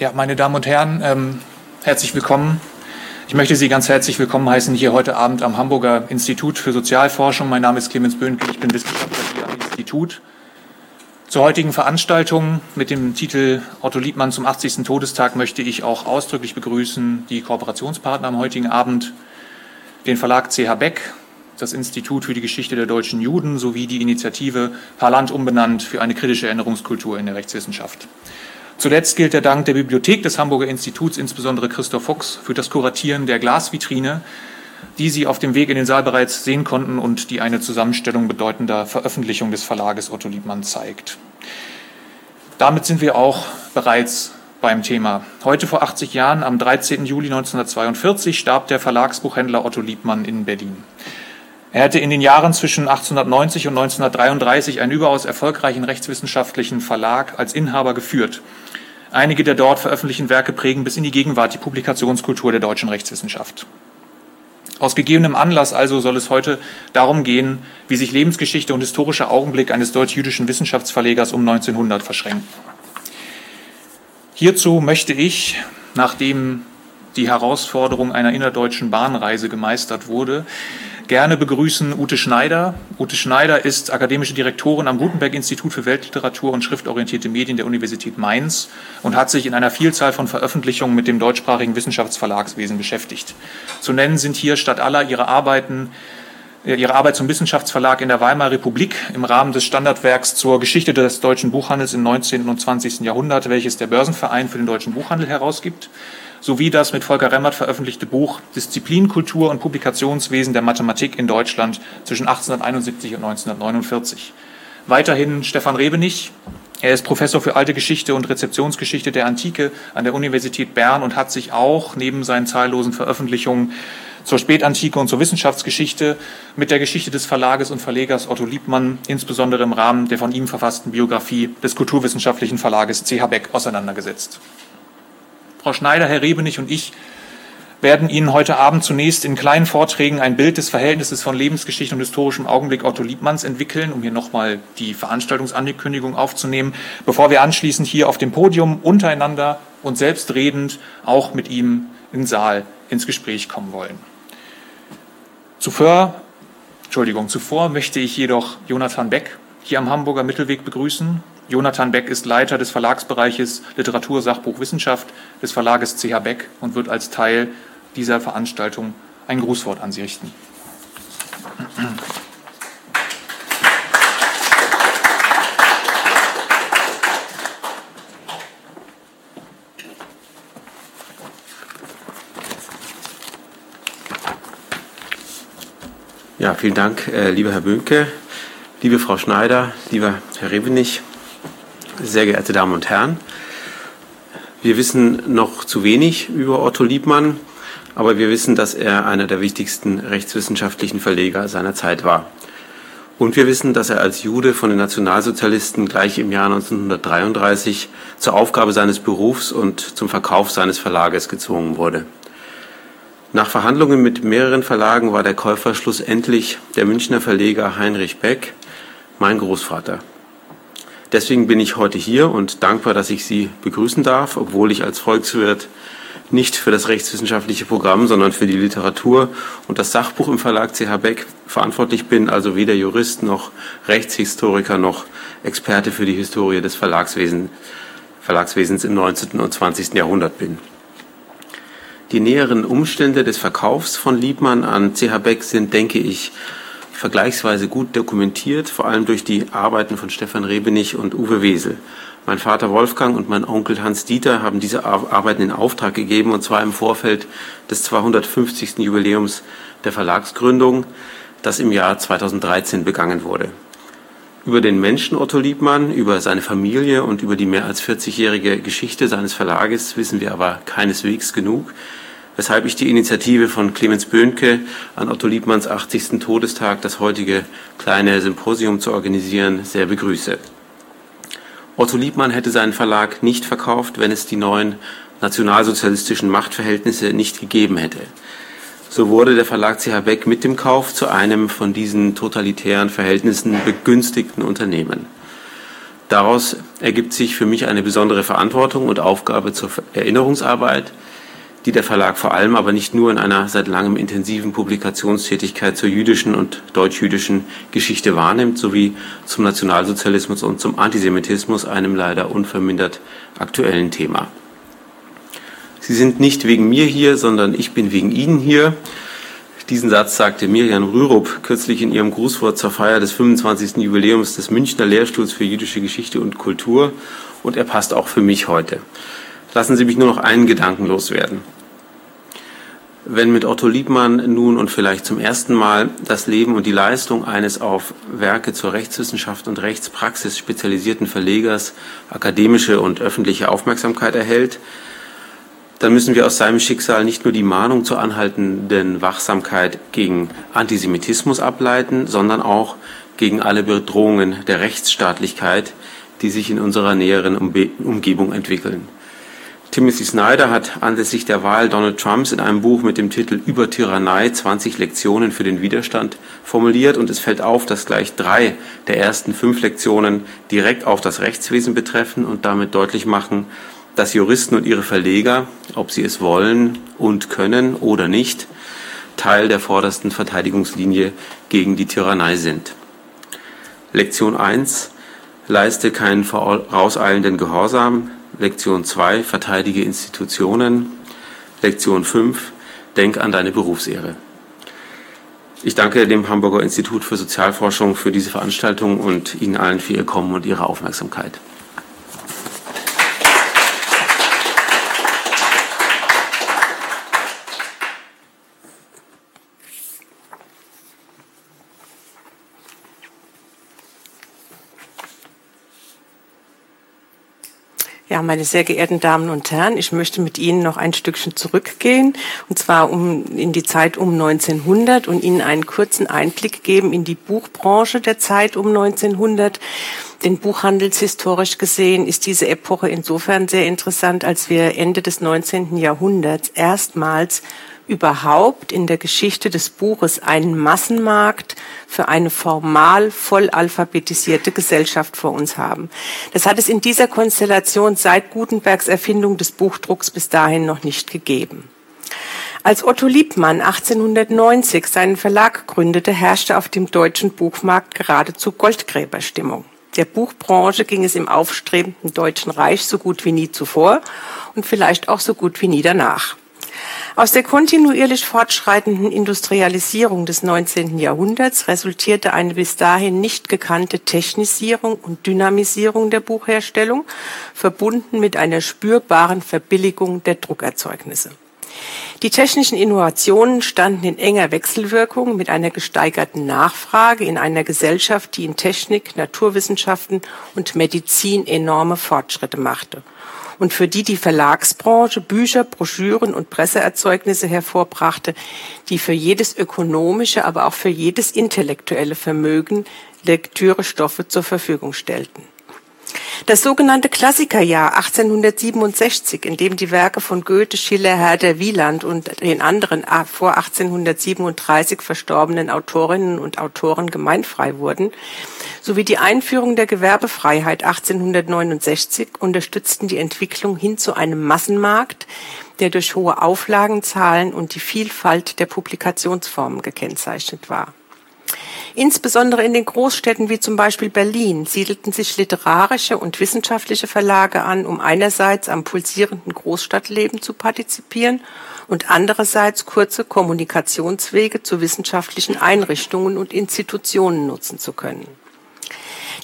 Ja, meine Damen und Herren, ähm, herzlich willkommen. Ich möchte Sie ganz herzlich willkommen heißen hier heute Abend am Hamburger Institut für Sozialforschung. Mein Name ist Clemens Böhnke, ich bin Wissenschaftler hier am Institut. Zur heutigen Veranstaltung mit dem Titel Otto Liebmann zum 80. Todestag möchte ich auch ausdrücklich begrüßen die Kooperationspartner am heutigen Abend, den Verlag CH Beck, das Institut für die Geschichte der deutschen Juden sowie die Initiative Parland umbenannt für eine kritische Erinnerungskultur in der Rechtswissenschaft. Zuletzt gilt der Dank der Bibliothek des Hamburger Instituts, insbesondere Christoph Fuchs, für das Kuratieren der Glasvitrine, die Sie auf dem Weg in den Saal bereits sehen konnten und die eine Zusammenstellung bedeutender Veröffentlichungen des Verlages Otto Liebmann zeigt. Damit sind wir auch bereits beim Thema. Heute vor 80 Jahren, am 13. Juli 1942, starb der Verlagsbuchhändler Otto Liebmann in Berlin. Er hatte in den Jahren zwischen 1890 und 1933 einen überaus erfolgreichen rechtswissenschaftlichen Verlag als Inhaber geführt. Einige der dort veröffentlichten Werke prägen bis in die Gegenwart die Publikationskultur der deutschen Rechtswissenschaft. Aus gegebenem Anlass also soll es heute darum gehen, wie sich Lebensgeschichte und historischer Augenblick eines deutsch-jüdischen Wissenschaftsverlegers um 1900 verschränken. Hierzu möchte ich, nachdem die Herausforderung einer innerdeutschen Bahnreise gemeistert wurde, gerne begrüßen Ute Schneider. Ute Schneider ist akademische Direktorin am Gutenberg-Institut für Weltliteratur und schriftorientierte Medien der Universität Mainz und hat sich in einer Vielzahl von Veröffentlichungen mit dem deutschsprachigen Wissenschaftsverlagswesen beschäftigt. Zu nennen sind hier statt aller ihre Arbeiten äh, Ihre Arbeit zum Wissenschaftsverlag in der Weimarer Republik im Rahmen des Standardwerks zur Geschichte des deutschen Buchhandels im 19. und 20. Jahrhundert, welches der Börsenverein für den deutschen Buchhandel herausgibt sowie das mit Volker Remmert veröffentlichte Buch Disziplinkultur und Publikationswesen der Mathematik in Deutschland zwischen 1871 und 1949. Weiterhin Stefan Rebenich. Er ist Professor für alte Geschichte und Rezeptionsgeschichte der Antike an der Universität Bern und hat sich auch neben seinen zahllosen Veröffentlichungen zur Spätantike und zur Wissenschaftsgeschichte mit der Geschichte des Verlages und Verlegers Otto Liebmann, insbesondere im Rahmen der von ihm verfassten Biografie des kulturwissenschaftlichen Verlages CH Beck, auseinandergesetzt. Frau Schneider, Herr Rebenich und ich werden Ihnen heute Abend zunächst in kleinen Vorträgen ein Bild des Verhältnisses von Lebensgeschichte und historischem Augenblick Otto Liebmanns entwickeln, um hier nochmal die Veranstaltungsankündigung aufzunehmen, bevor wir anschließend hier auf dem Podium untereinander und selbstredend auch mit ihm im Saal ins Gespräch kommen wollen. Zuvor, Entschuldigung, zuvor möchte ich jedoch Jonathan Beck hier am Hamburger Mittelweg begrüßen. Jonathan Beck ist Leiter des Verlagsbereiches Literatur, Sachbuch, Wissenschaft des Verlages CH Beck und wird als Teil dieser Veranstaltung ein Grußwort an Sie richten. Ja, vielen Dank, äh, lieber Herr Böhnke, liebe Frau Schneider, lieber Herr Revenich, sehr geehrte Damen und Herren, wir wissen noch zu wenig über Otto Liebmann, aber wir wissen, dass er einer der wichtigsten rechtswissenschaftlichen Verleger seiner Zeit war. Und wir wissen, dass er als Jude von den Nationalsozialisten gleich im Jahr 1933 zur Aufgabe seines Berufs und zum Verkauf seines Verlages gezwungen wurde. Nach Verhandlungen mit mehreren Verlagen war der Käufer schlussendlich der Münchner Verleger Heinrich Beck, mein Großvater. Deswegen bin ich heute hier und dankbar, dass ich Sie begrüßen darf, obwohl ich als Volkswirt nicht für das rechtswissenschaftliche Programm, sondern für die Literatur und das Sachbuch im Verlag CH Beck verantwortlich bin, also weder Jurist noch Rechtshistoriker noch Experte für die Historie des Verlagswesen, Verlagswesens im 19. und 20. Jahrhundert bin. Die näheren Umstände des Verkaufs von Liebmann an CH Beck sind, denke ich, vergleichsweise gut dokumentiert, vor allem durch die Arbeiten von Stefan Rebenich und Uwe Wesel. Mein Vater Wolfgang und mein Onkel Hans Dieter haben diese Arbeiten in Auftrag gegeben, und zwar im Vorfeld des 250. Jubiläums der Verlagsgründung, das im Jahr 2013 begangen wurde. Über den Menschen Otto Liebmann, über seine Familie und über die mehr als 40-jährige Geschichte seines Verlages wissen wir aber keineswegs genug weshalb ich die Initiative von Clemens Böhnke an Otto Liebmanns 80. Todestag, das heutige kleine Symposium zu organisieren, sehr begrüße. Otto Liebmann hätte seinen Verlag nicht verkauft, wenn es die neuen nationalsozialistischen Machtverhältnisse nicht gegeben hätte. So wurde der Verlag CH Beck mit dem Kauf zu einem von diesen totalitären Verhältnissen begünstigten Unternehmen. Daraus ergibt sich für mich eine besondere Verantwortung und Aufgabe zur Erinnerungsarbeit, die der Verlag vor allem aber nicht nur in einer seit langem intensiven Publikationstätigkeit zur jüdischen und deutsch-jüdischen Geschichte wahrnimmt, sowie zum Nationalsozialismus und zum Antisemitismus, einem leider unvermindert aktuellen Thema. Sie sind nicht wegen mir hier, sondern ich bin wegen Ihnen hier. Diesen Satz sagte Miriam Rürup kürzlich in ihrem Grußwort zur Feier des 25. Jubiläums des Münchner Lehrstuhls für jüdische Geschichte und Kultur und er passt auch für mich heute. Lassen Sie mich nur noch einen Gedanken loswerden. Wenn mit Otto Liebmann nun und vielleicht zum ersten Mal das Leben und die Leistung eines auf Werke zur Rechtswissenschaft und Rechtspraxis spezialisierten Verlegers akademische und öffentliche Aufmerksamkeit erhält, dann müssen wir aus seinem Schicksal nicht nur die Mahnung zur anhaltenden Wachsamkeit gegen Antisemitismus ableiten, sondern auch gegen alle Bedrohungen der Rechtsstaatlichkeit, die sich in unserer näheren Umgebung entwickeln. Timothy Snyder hat anlässlich der Wahl Donald Trumps in einem Buch mit dem Titel Über Tyrannei 20 Lektionen für den Widerstand formuliert. Und es fällt auf, dass gleich drei der ersten fünf Lektionen direkt auf das Rechtswesen betreffen und damit deutlich machen, dass Juristen und ihre Verleger, ob sie es wollen und können oder nicht, Teil der vordersten Verteidigungslinie gegen die Tyrannei sind. Lektion 1 Leiste keinen vorauseilenden Gehorsam, Lektion 2, verteidige Institutionen. Lektion 5, denk an deine Berufsehre. Ich danke dem Hamburger Institut für Sozialforschung für diese Veranstaltung und Ihnen allen für Ihr Kommen und Ihre Aufmerksamkeit. Ja, meine sehr geehrten Damen und Herren, ich möchte mit Ihnen noch ein Stückchen zurückgehen, und zwar um, in die Zeit um 1900 und Ihnen einen kurzen Einblick geben in die Buchbranche der Zeit um 1900. Denn buchhandelshistorisch gesehen ist diese Epoche insofern sehr interessant, als wir Ende des 19. Jahrhunderts erstmals überhaupt in der Geschichte des Buches einen Massenmarkt für eine formal voll alphabetisierte Gesellschaft vor uns haben. Das hat es in dieser Konstellation seit Gutenbergs Erfindung des Buchdrucks bis dahin noch nicht gegeben. Als Otto Liebmann 1890 seinen Verlag gründete, herrschte auf dem deutschen Buchmarkt geradezu Goldgräberstimmung. Der Buchbranche ging es im aufstrebenden Deutschen Reich so gut wie nie zuvor und vielleicht auch so gut wie nie danach. Aus der kontinuierlich fortschreitenden Industrialisierung des 19. Jahrhunderts resultierte eine bis dahin nicht gekannte Technisierung und Dynamisierung der Buchherstellung, verbunden mit einer spürbaren Verbilligung der Druckerzeugnisse. Die technischen Innovationen standen in enger Wechselwirkung mit einer gesteigerten Nachfrage in einer Gesellschaft, die in Technik, Naturwissenschaften und Medizin enorme Fortschritte machte und für die die Verlagsbranche Bücher, Broschüren und Presseerzeugnisse hervorbrachte, die für jedes ökonomische, aber auch für jedes intellektuelle Vermögen Lektürestoffe zur Verfügung stellten. Das sogenannte Klassikerjahr 1867, in dem die Werke von Goethe, Schiller, Herder Wieland und den anderen vor 1837 verstorbenen Autorinnen und Autoren gemeinfrei wurden, sowie die Einführung der Gewerbefreiheit 1869 unterstützten die Entwicklung hin zu einem Massenmarkt, der durch hohe Auflagenzahlen und die Vielfalt der Publikationsformen gekennzeichnet war. Insbesondere in den Großstädten wie zum Beispiel Berlin siedelten sich literarische und wissenschaftliche Verlage an, um einerseits am pulsierenden Großstadtleben zu partizipieren und andererseits kurze Kommunikationswege zu wissenschaftlichen Einrichtungen und Institutionen nutzen zu können.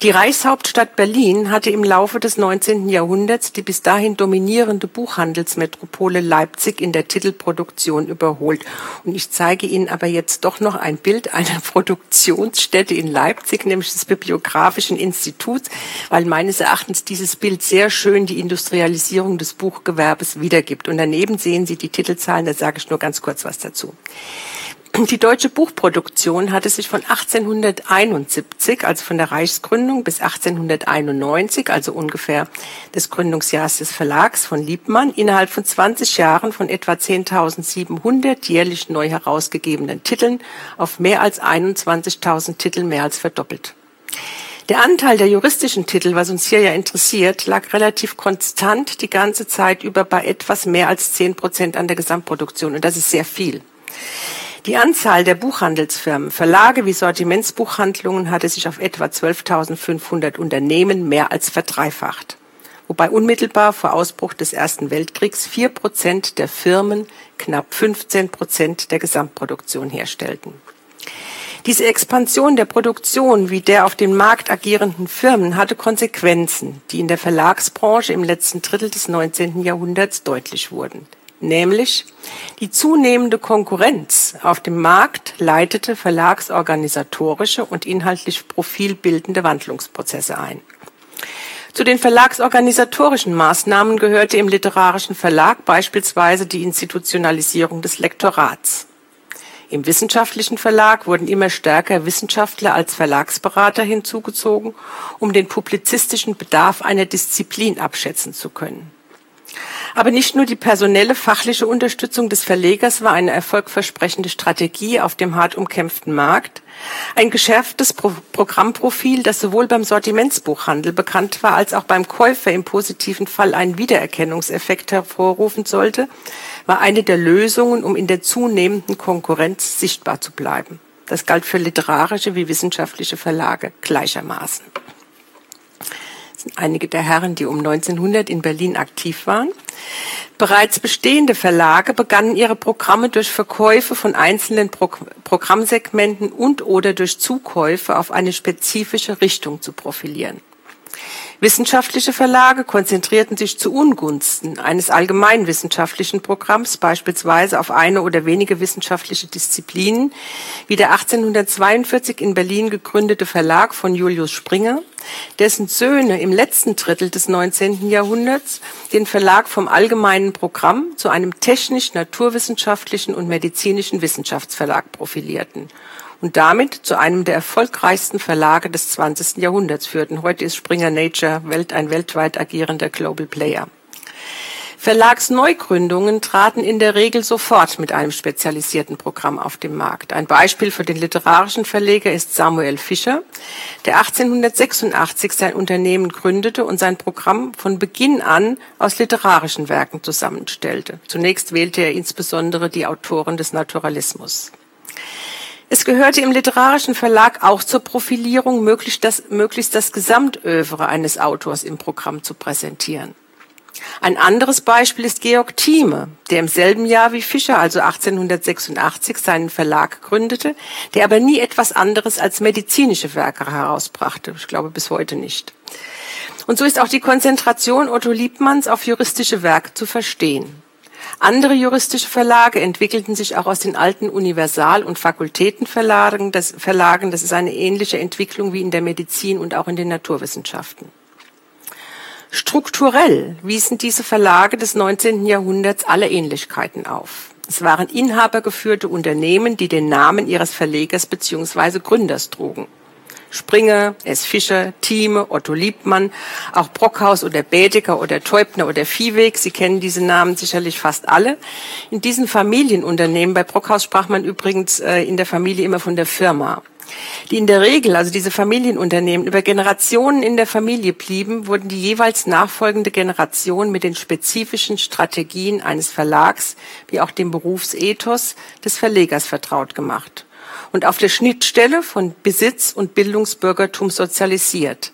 Die Reichshauptstadt Berlin hatte im Laufe des 19. Jahrhunderts die bis dahin dominierende Buchhandelsmetropole Leipzig in der Titelproduktion überholt. Und ich zeige Ihnen aber jetzt doch noch ein Bild einer Produktionsstätte in Leipzig, nämlich des Bibliografischen Instituts, weil meines Erachtens dieses Bild sehr schön die Industrialisierung des Buchgewerbes wiedergibt. Und daneben sehen Sie die Titelzahlen, da sage ich nur ganz kurz was dazu. Die deutsche Buchproduktion hatte sich von 1871, also von der Reichsgründung, bis 1891, also ungefähr des Gründungsjahres des Verlags von Liebmann, innerhalb von 20 Jahren von etwa 10.700 jährlich neu herausgegebenen Titeln auf mehr als 21.000 Titel mehr als verdoppelt. Der Anteil der juristischen Titel, was uns hier ja interessiert, lag relativ konstant die ganze Zeit über bei etwas mehr als zehn Prozent an der Gesamtproduktion. Und das ist sehr viel. Die Anzahl der Buchhandelsfirmen, Verlage wie Sortimentsbuchhandlungen hatte sich auf etwa 12.500 Unternehmen mehr als verdreifacht. Wobei unmittelbar vor Ausbruch des Ersten Weltkriegs vier Prozent der Firmen knapp 15 Prozent der Gesamtproduktion herstellten. Diese Expansion der Produktion wie der auf dem Markt agierenden Firmen hatte Konsequenzen, die in der Verlagsbranche im letzten Drittel des 19. Jahrhunderts deutlich wurden. Nämlich die zunehmende Konkurrenz auf dem Markt leitete verlagsorganisatorische und inhaltlich profilbildende Wandlungsprozesse ein. Zu den verlagsorganisatorischen Maßnahmen gehörte im literarischen Verlag beispielsweise die Institutionalisierung des Lektorats. Im wissenschaftlichen Verlag wurden immer stärker Wissenschaftler als Verlagsberater hinzugezogen, um den publizistischen Bedarf einer Disziplin abschätzen zu können. Aber nicht nur die personelle fachliche Unterstützung des Verlegers war eine erfolgversprechende Strategie auf dem hart umkämpften Markt. Ein geschärftes Pro Programmprofil, das sowohl beim Sortimentsbuchhandel bekannt war, als auch beim Käufer im positiven Fall einen Wiedererkennungseffekt hervorrufen sollte, war eine der Lösungen, um in der zunehmenden Konkurrenz sichtbar zu bleiben. Das galt für literarische wie wissenschaftliche Verlage gleichermaßen einige der Herren, die um 1900 in Berlin aktiv waren. Bereits bestehende Verlage begannen ihre Programme durch Verkäufe von einzelnen Pro Programmsegmenten und oder durch Zukäufe auf eine spezifische Richtung zu profilieren. Wissenschaftliche Verlage konzentrierten sich zu Ungunsten eines allgemeinwissenschaftlichen Programms beispielsweise auf eine oder wenige wissenschaftliche Disziplinen, wie der 1842 in Berlin gegründete Verlag von Julius Springer, dessen Söhne im letzten Drittel des 19. Jahrhunderts den Verlag vom allgemeinen Programm zu einem technisch-naturwissenschaftlichen und medizinischen Wissenschaftsverlag profilierten und damit zu einem der erfolgreichsten Verlage des 20. Jahrhunderts führten. Heute ist Springer Nature ein weltweit agierender Global Player. Verlagsneugründungen traten in der Regel sofort mit einem spezialisierten Programm auf den Markt. Ein Beispiel für den literarischen Verleger ist Samuel Fischer, der 1886 sein Unternehmen gründete und sein Programm von Beginn an aus literarischen Werken zusammenstellte. Zunächst wählte er insbesondere die Autoren des Naturalismus. Es gehörte im literarischen Verlag auch zur Profilierung, möglichst das, möglichst das Gesamtövre eines Autors im Programm zu präsentieren. Ein anderes Beispiel ist Georg Thieme, der im selben Jahr wie Fischer, also 1886, seinen Verlag gründete, der aber nie etwas anderes als medizinische Werke herausbrachte. Ich glaube bis heute nicht. Und so ist auch die Konzentration Otto Liebmanns auf juristische Werke zu verstehen. Andere juristische Verlage entwickelten sich auch aus den alten Universal- und Fakultätenverlagen. Das, Verlagen, das ist eine ähnliche Entwicklung wie in der Medizin und auch in den Naturwissenschaften. Strukturell wiesen diese Verlage des 19. Jahrhunderts alle Ähnlichkeiten auf. Es waren inhabergeführte Unternehmen, die den Namen ihres Verlegers bzw. Gründers trugen. Springer, S. Fischer, Thieme, Otto Liebmann, auch Brockhaus oder Bädeker oder Teubner oder Viehweg. Sie kennen diese Namen sicherlich fast alle. In diesen Familienunternehmen, bei Brockhaus sprach man übrigens äh, in der Familie immer von der Firma. Die in der Regel, also diese Familienunternehmen, über Generationen in der Familie blieben, wurden die jeweils nachfolgende Generation mit den spezifischen Strategien eines Verlags wie auch dem Berufsethos des Verlegers vertraut gemacht und auf der Schnittstelle von Besitz und Bildungsbürgertum sozialisiert.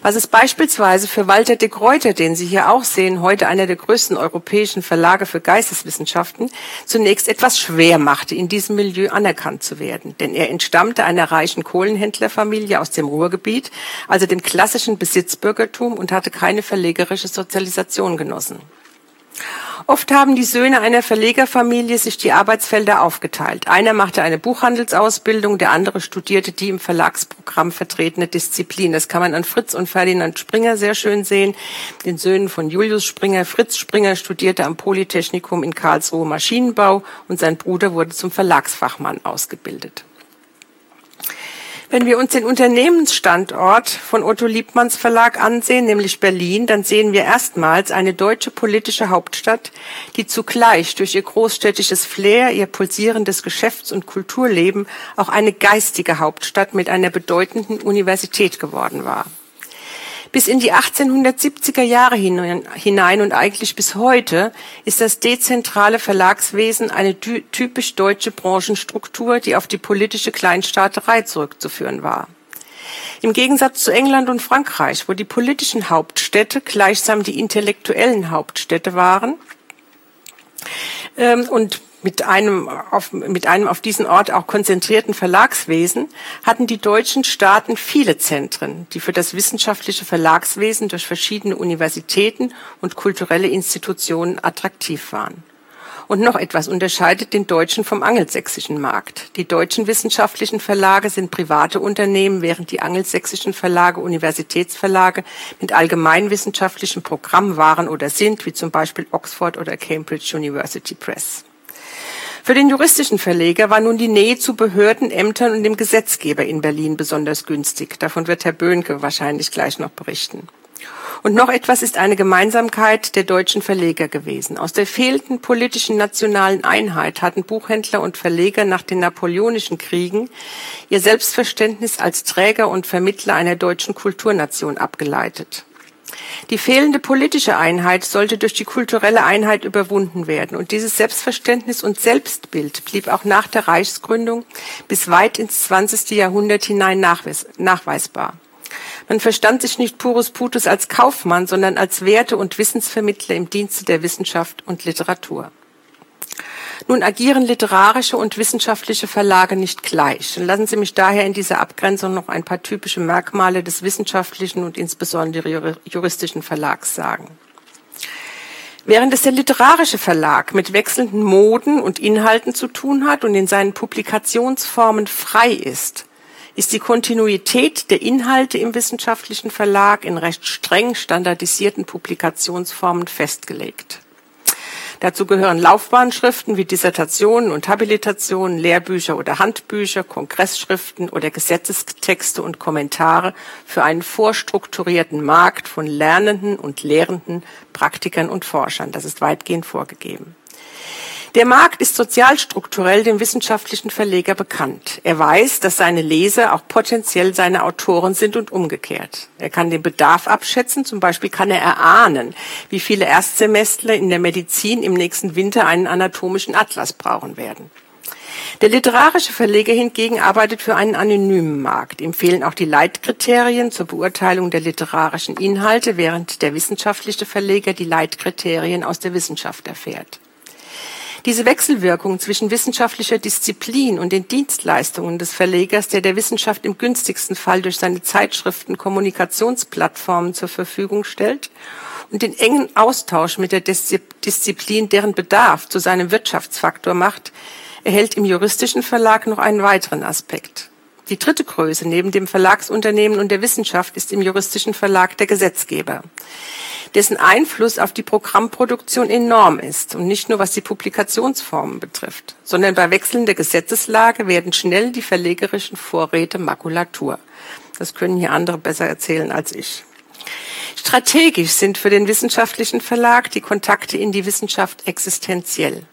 Was es beispielsweise für Walter de Gruyter, den Sie hier auch sehen, heute einer der größten europäischen Verlage für Geisteswissenschaften, zunächst etwas schwer machte, in diesem Milieu anerkannt zu werden. Denn er entstammte einer reichen Kohlenhändlerfamilie aus dem Ruhrgebiet, also dem klassischen Besitzbürgertum und hatte keine verlegerische Sozialisation genossen. Oft haben die Söhne einer Verlegerfamilie sich die Arbeitsfelder aufgeteilt. Einer machte eine Buchhandelsausbildung, der andere studierte die im Verlagsprogramm vertretene Disziplin. Das kann man an Fritz und Ferdinand Springer sehr schön sehen, den Söhnen von Julius Springer. Fritz Springer studierte am Polytechnikum in Karlsruhe Maschinenbau und sein Bruder wurde zum Verlagsfachmann ausgebildet. Wenn wir uns den Unternehmensstandort von Otto Liebmanns Verlag ansehen, nämlich Berlin, dann sehen wir erstmals eine deutsche politische Hauptstadt, die zugleich durch ihr großstädtisches Flair, ihr pulsierendes Geschäfts- und Kulturleben auch eine geistige Hauptstadt mit einer bedeutenden Universität geworden war. Bis in die 1870er Jahre hinein und eigentlich bis heute ist das dezentrale Verlagswesen eine typisch deutsche Branchenstruktur, die auf die politische Kleinstaaterei zurückzuführen war. Im Gegensatz zu England und Frankreich, wo die politischen Hauptstädte gleichsam die intellektuellen Hauptstädte waren ähm, und mit einem, auf, mit einem auf diesen Ort auch konzentrierten Verlagswesen hatten die deutschen Staaten viele Zentren, die für das wissenschaftliche Verlagswesen durch verschiedene Universitäten und kulturelle Institutionen attraktiv waren. Und noch etwas unterscheidet den deutschen vom angelsächsischen Markt. Die deutschen wissenschaftlichen Verlage sind private Unternehmen, während die angelsächsischen Verlage Universitätsverlage mit allgemeinwissenschaftlichem Programm waren oder sind, wie zum Beispiel Oxford oder Cambridge University Press. Für den juristischen Verleger war nun die Nähe zu Behörden, Ämtern und dem Gesetzgeber in Berlin besonders günstig. Davon wird Herr Böhnke wahrscheinlich gleich noch berichten. Und noch etwas ist eine Gemeinsamkeit der deutschen Verleger gewesen. Aus der fehlenden politischen nationalen Einheit hatten Buchhändler und Verleger nach den napoleonischen Kriegen ihr Selbstverständnis als Träger und Vermittler einer deutschen Kulturnation abgeleitet. Die fehlende politische Einheit sollte durch die kulturelle Einheit überwunden werden. Und dieses Selbstverständnis und Selbstbild blieb auch nach der Reichsgründung bis weit ins 20. Jahrhundert hinein nachweisbar. Man verstand sich nicht purus putus als Kaufmann, sondern als Werte- und Wissensvermittler im Dienste der Wissenschaft und Literatur. Nun agieren literarische und wissenschaftliche Verlage nicht gleich. Lassen Sie mich daher in dieser Abgrenzung noch ein paar typische Merkmale des wissenschaftlichen und insbesondere juristischen Verlags sagen. Während es der literarische Verlag mit wechselnden Moden und Inhalten zu tun hat und in seinen Publikationsformen frei ist, ist die Kontinuität der Inhalte im wissenschaftlichen Verlag in recht streng standardisierten Publikationsformen festgelegt. Dazu gehören Laufbahnschriften wie Dissertationen und Habilitationen, Lehrbücher oder Handbücher, Kongressschriften oder Gesetzestexte und Kommentare für einen vorstrukturierten Markt von Lernenden und Lehrenden, Praktikern und Forschern. Das ist weitgehend vorgegeben. Der Markt ist sozialstrukturell dem wissenschaftlichen Verleger bekannt. Er weiß, dass seine Leser auch potenziell seine Autoren sind und umgekehrt. Er kann den Bedarf abschätzen, zum Beispiel kann er erahnen, wie viele Erstsemestler in der Medizin im nächsten Winter einen anatomischen Atlas brauchen werden. Der literarische Verleger hingegen arbeitet für einen anonymen Markt. Ihm fehlen auch die Leitkriterien zur Beurteilung der literarischen Inhalte, während der wissenschaftliche Verleger die Leitkriterien aus der Wissenschaft erfährt. Diese Wechselwirkung zwischen wissenschaftlicher Disziplin und den Dienstleistungen des Verlegers, der der Wissenschaft im günstigsten Fall durch seine Zeitschriften Kommunikationsplattformen zur Verfügung stellt und den engen Austausch mit der Disziplin, deren Bedarf zu seinem Wirtschaftsfaktor macht, erhält im juristischen Verlag noch einen weiteren Aspekt. Die dritte Größe neben dem Verlagsunternehmen und der Wissenschaft ist im juristischen Verlag der Gesetzgeber, dessen Einfluss auf die Programmproduktion enorm ist und nicht nur was die Publikationsformen betrifft, sondern bei wechselnder Gesetzeslage werden schnell die verlegerischen Vorräte Makulatur. Das können hier andere besser erzählen als ich. Strategisch sind für den wissenschaftlichen Verlag die Kontakte in die Wissenschaft existenziell.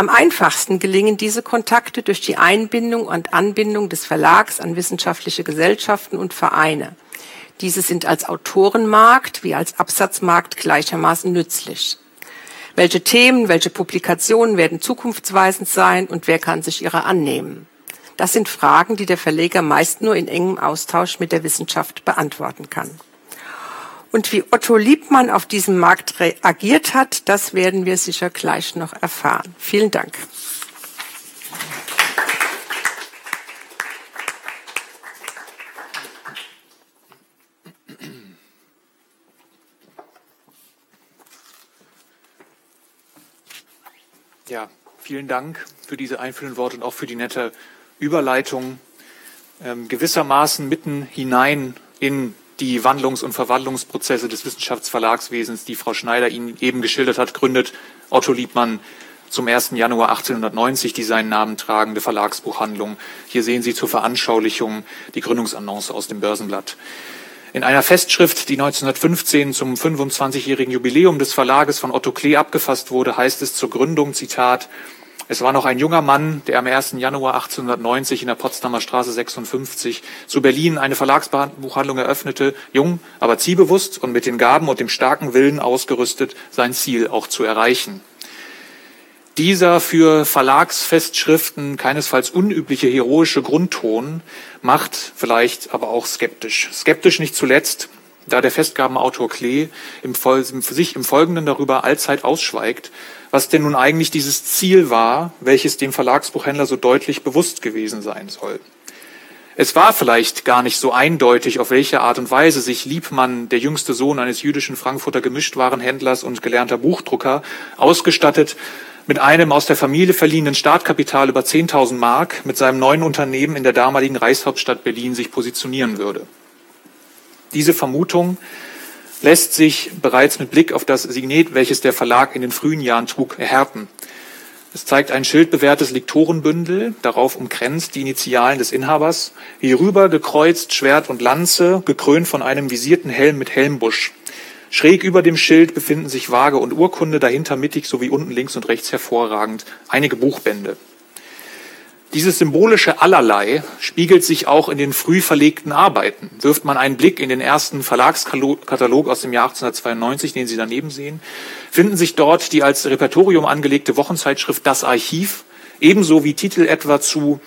Am einfachsten gelingen diese Kontakte durch die Einbindung und Anbindung des Verlags an wissenschaftliche Gesellschaften und Vereine. Diese sind als Autorenmarkt wie als Absatzmarkt gleichermaßen nützlich. Welche Themen, welche Publikationen werden zukunftsweisend sein und wer kann sich ihrer annehmen? Das sind Fragen, die der Verleger meist nur in engem Austausch mit der Wissenschaft beantworten kann. Und wie Otto Liebmann auf diesem Markt reagiert hat, das werden wir sicher gleich noch erfahren. Vielen Dank. Ja, vielen Dank für diese einführenden Worte und auch für die nette Überleitung. Ähm, gewissermaßen mitten hinein in die Wandlungs- und Verwandlungsprozesse des Wissenschaftsverlagswesens, die Frau Schneider Ihnen eben geschildert hat, gründet Otto Liebmann zum 1. Januar 1890 die seinen Namen tragende Verlagsbuchhandlung. Hier sehen Sie zur Veranschaulichung die Gründungsannonce aus dem Börsenblatt. In einer Festschrift, die 1915 zum 25-jährigen Jubiläum des Verlages von Otto Klee abgefasst wurde, heißt es zur Gründung, Zitat, es war noch ein junger Mann, der am 1. Januar 1890 in der Potsdamer Straße 56 zu Berlin eine Verlagsbuchhandlung eröffnete, jung, aber zielbewusst und mit den Gaben und dem starken Willen ausgerüstet, sein Ziel auch zu erreichen. Dieser für Verlagsfestschriften keinesfalls unübliche heroische Grundton macht vielleicht aber auch skeptisch. Skeptisch nicht zuletzt, da der Festgabenautor Klee im, sich im Folgenden darüber allzeit ausschweigt, was denn nun eigentlich dieses Ziel war, welches dem Verlagsbuchhändler so deutlich bewusst gewesen sein soll. Es war vielleicht gar nicht so eindeutig, auf welche Art und Weise sich Liebmann, der jüngste Sohn eines jüdischen Frankfurter Gemischtwarenhändlers und gelernter Buchdrucker, ausgestattet mit einem aus der Familie verliehenen Startkapital über 10.000 Mark mit seinem neuen Unternehmen in der damaligen Reichshauptstadt Berlin sich positionieren würde. Diese Vermutung lässt sich bereits mit Blick auf das Signet, welches der Verlag in den frühen Jahren trug, erhärten. Es zeigt ein schildbewehrtes Lektorenbündel, darauf umkränzt die Initialen des Inhabers, hierüber gekreuzt Schwert und Lanze, gekrönt von einem visierten Helm mit Helmbusch. Schräg über dem Schild befinden sich Waage und Urkunde, dahinter mittig sowie unten links und rechts hervorragend einige Buchbände. Dieses symbolische Allerlei spiegelt sich auch in den früh verlegten Arbeiten. Wirft man einen Blick in den ersten Verlagskatalog aus dem Jahr 1892, den Sie daneben sehen, finden sich dort die als Repertorium angelegte Wochenzeitschrift Das Archiv, ebenso wie Titel etwa zu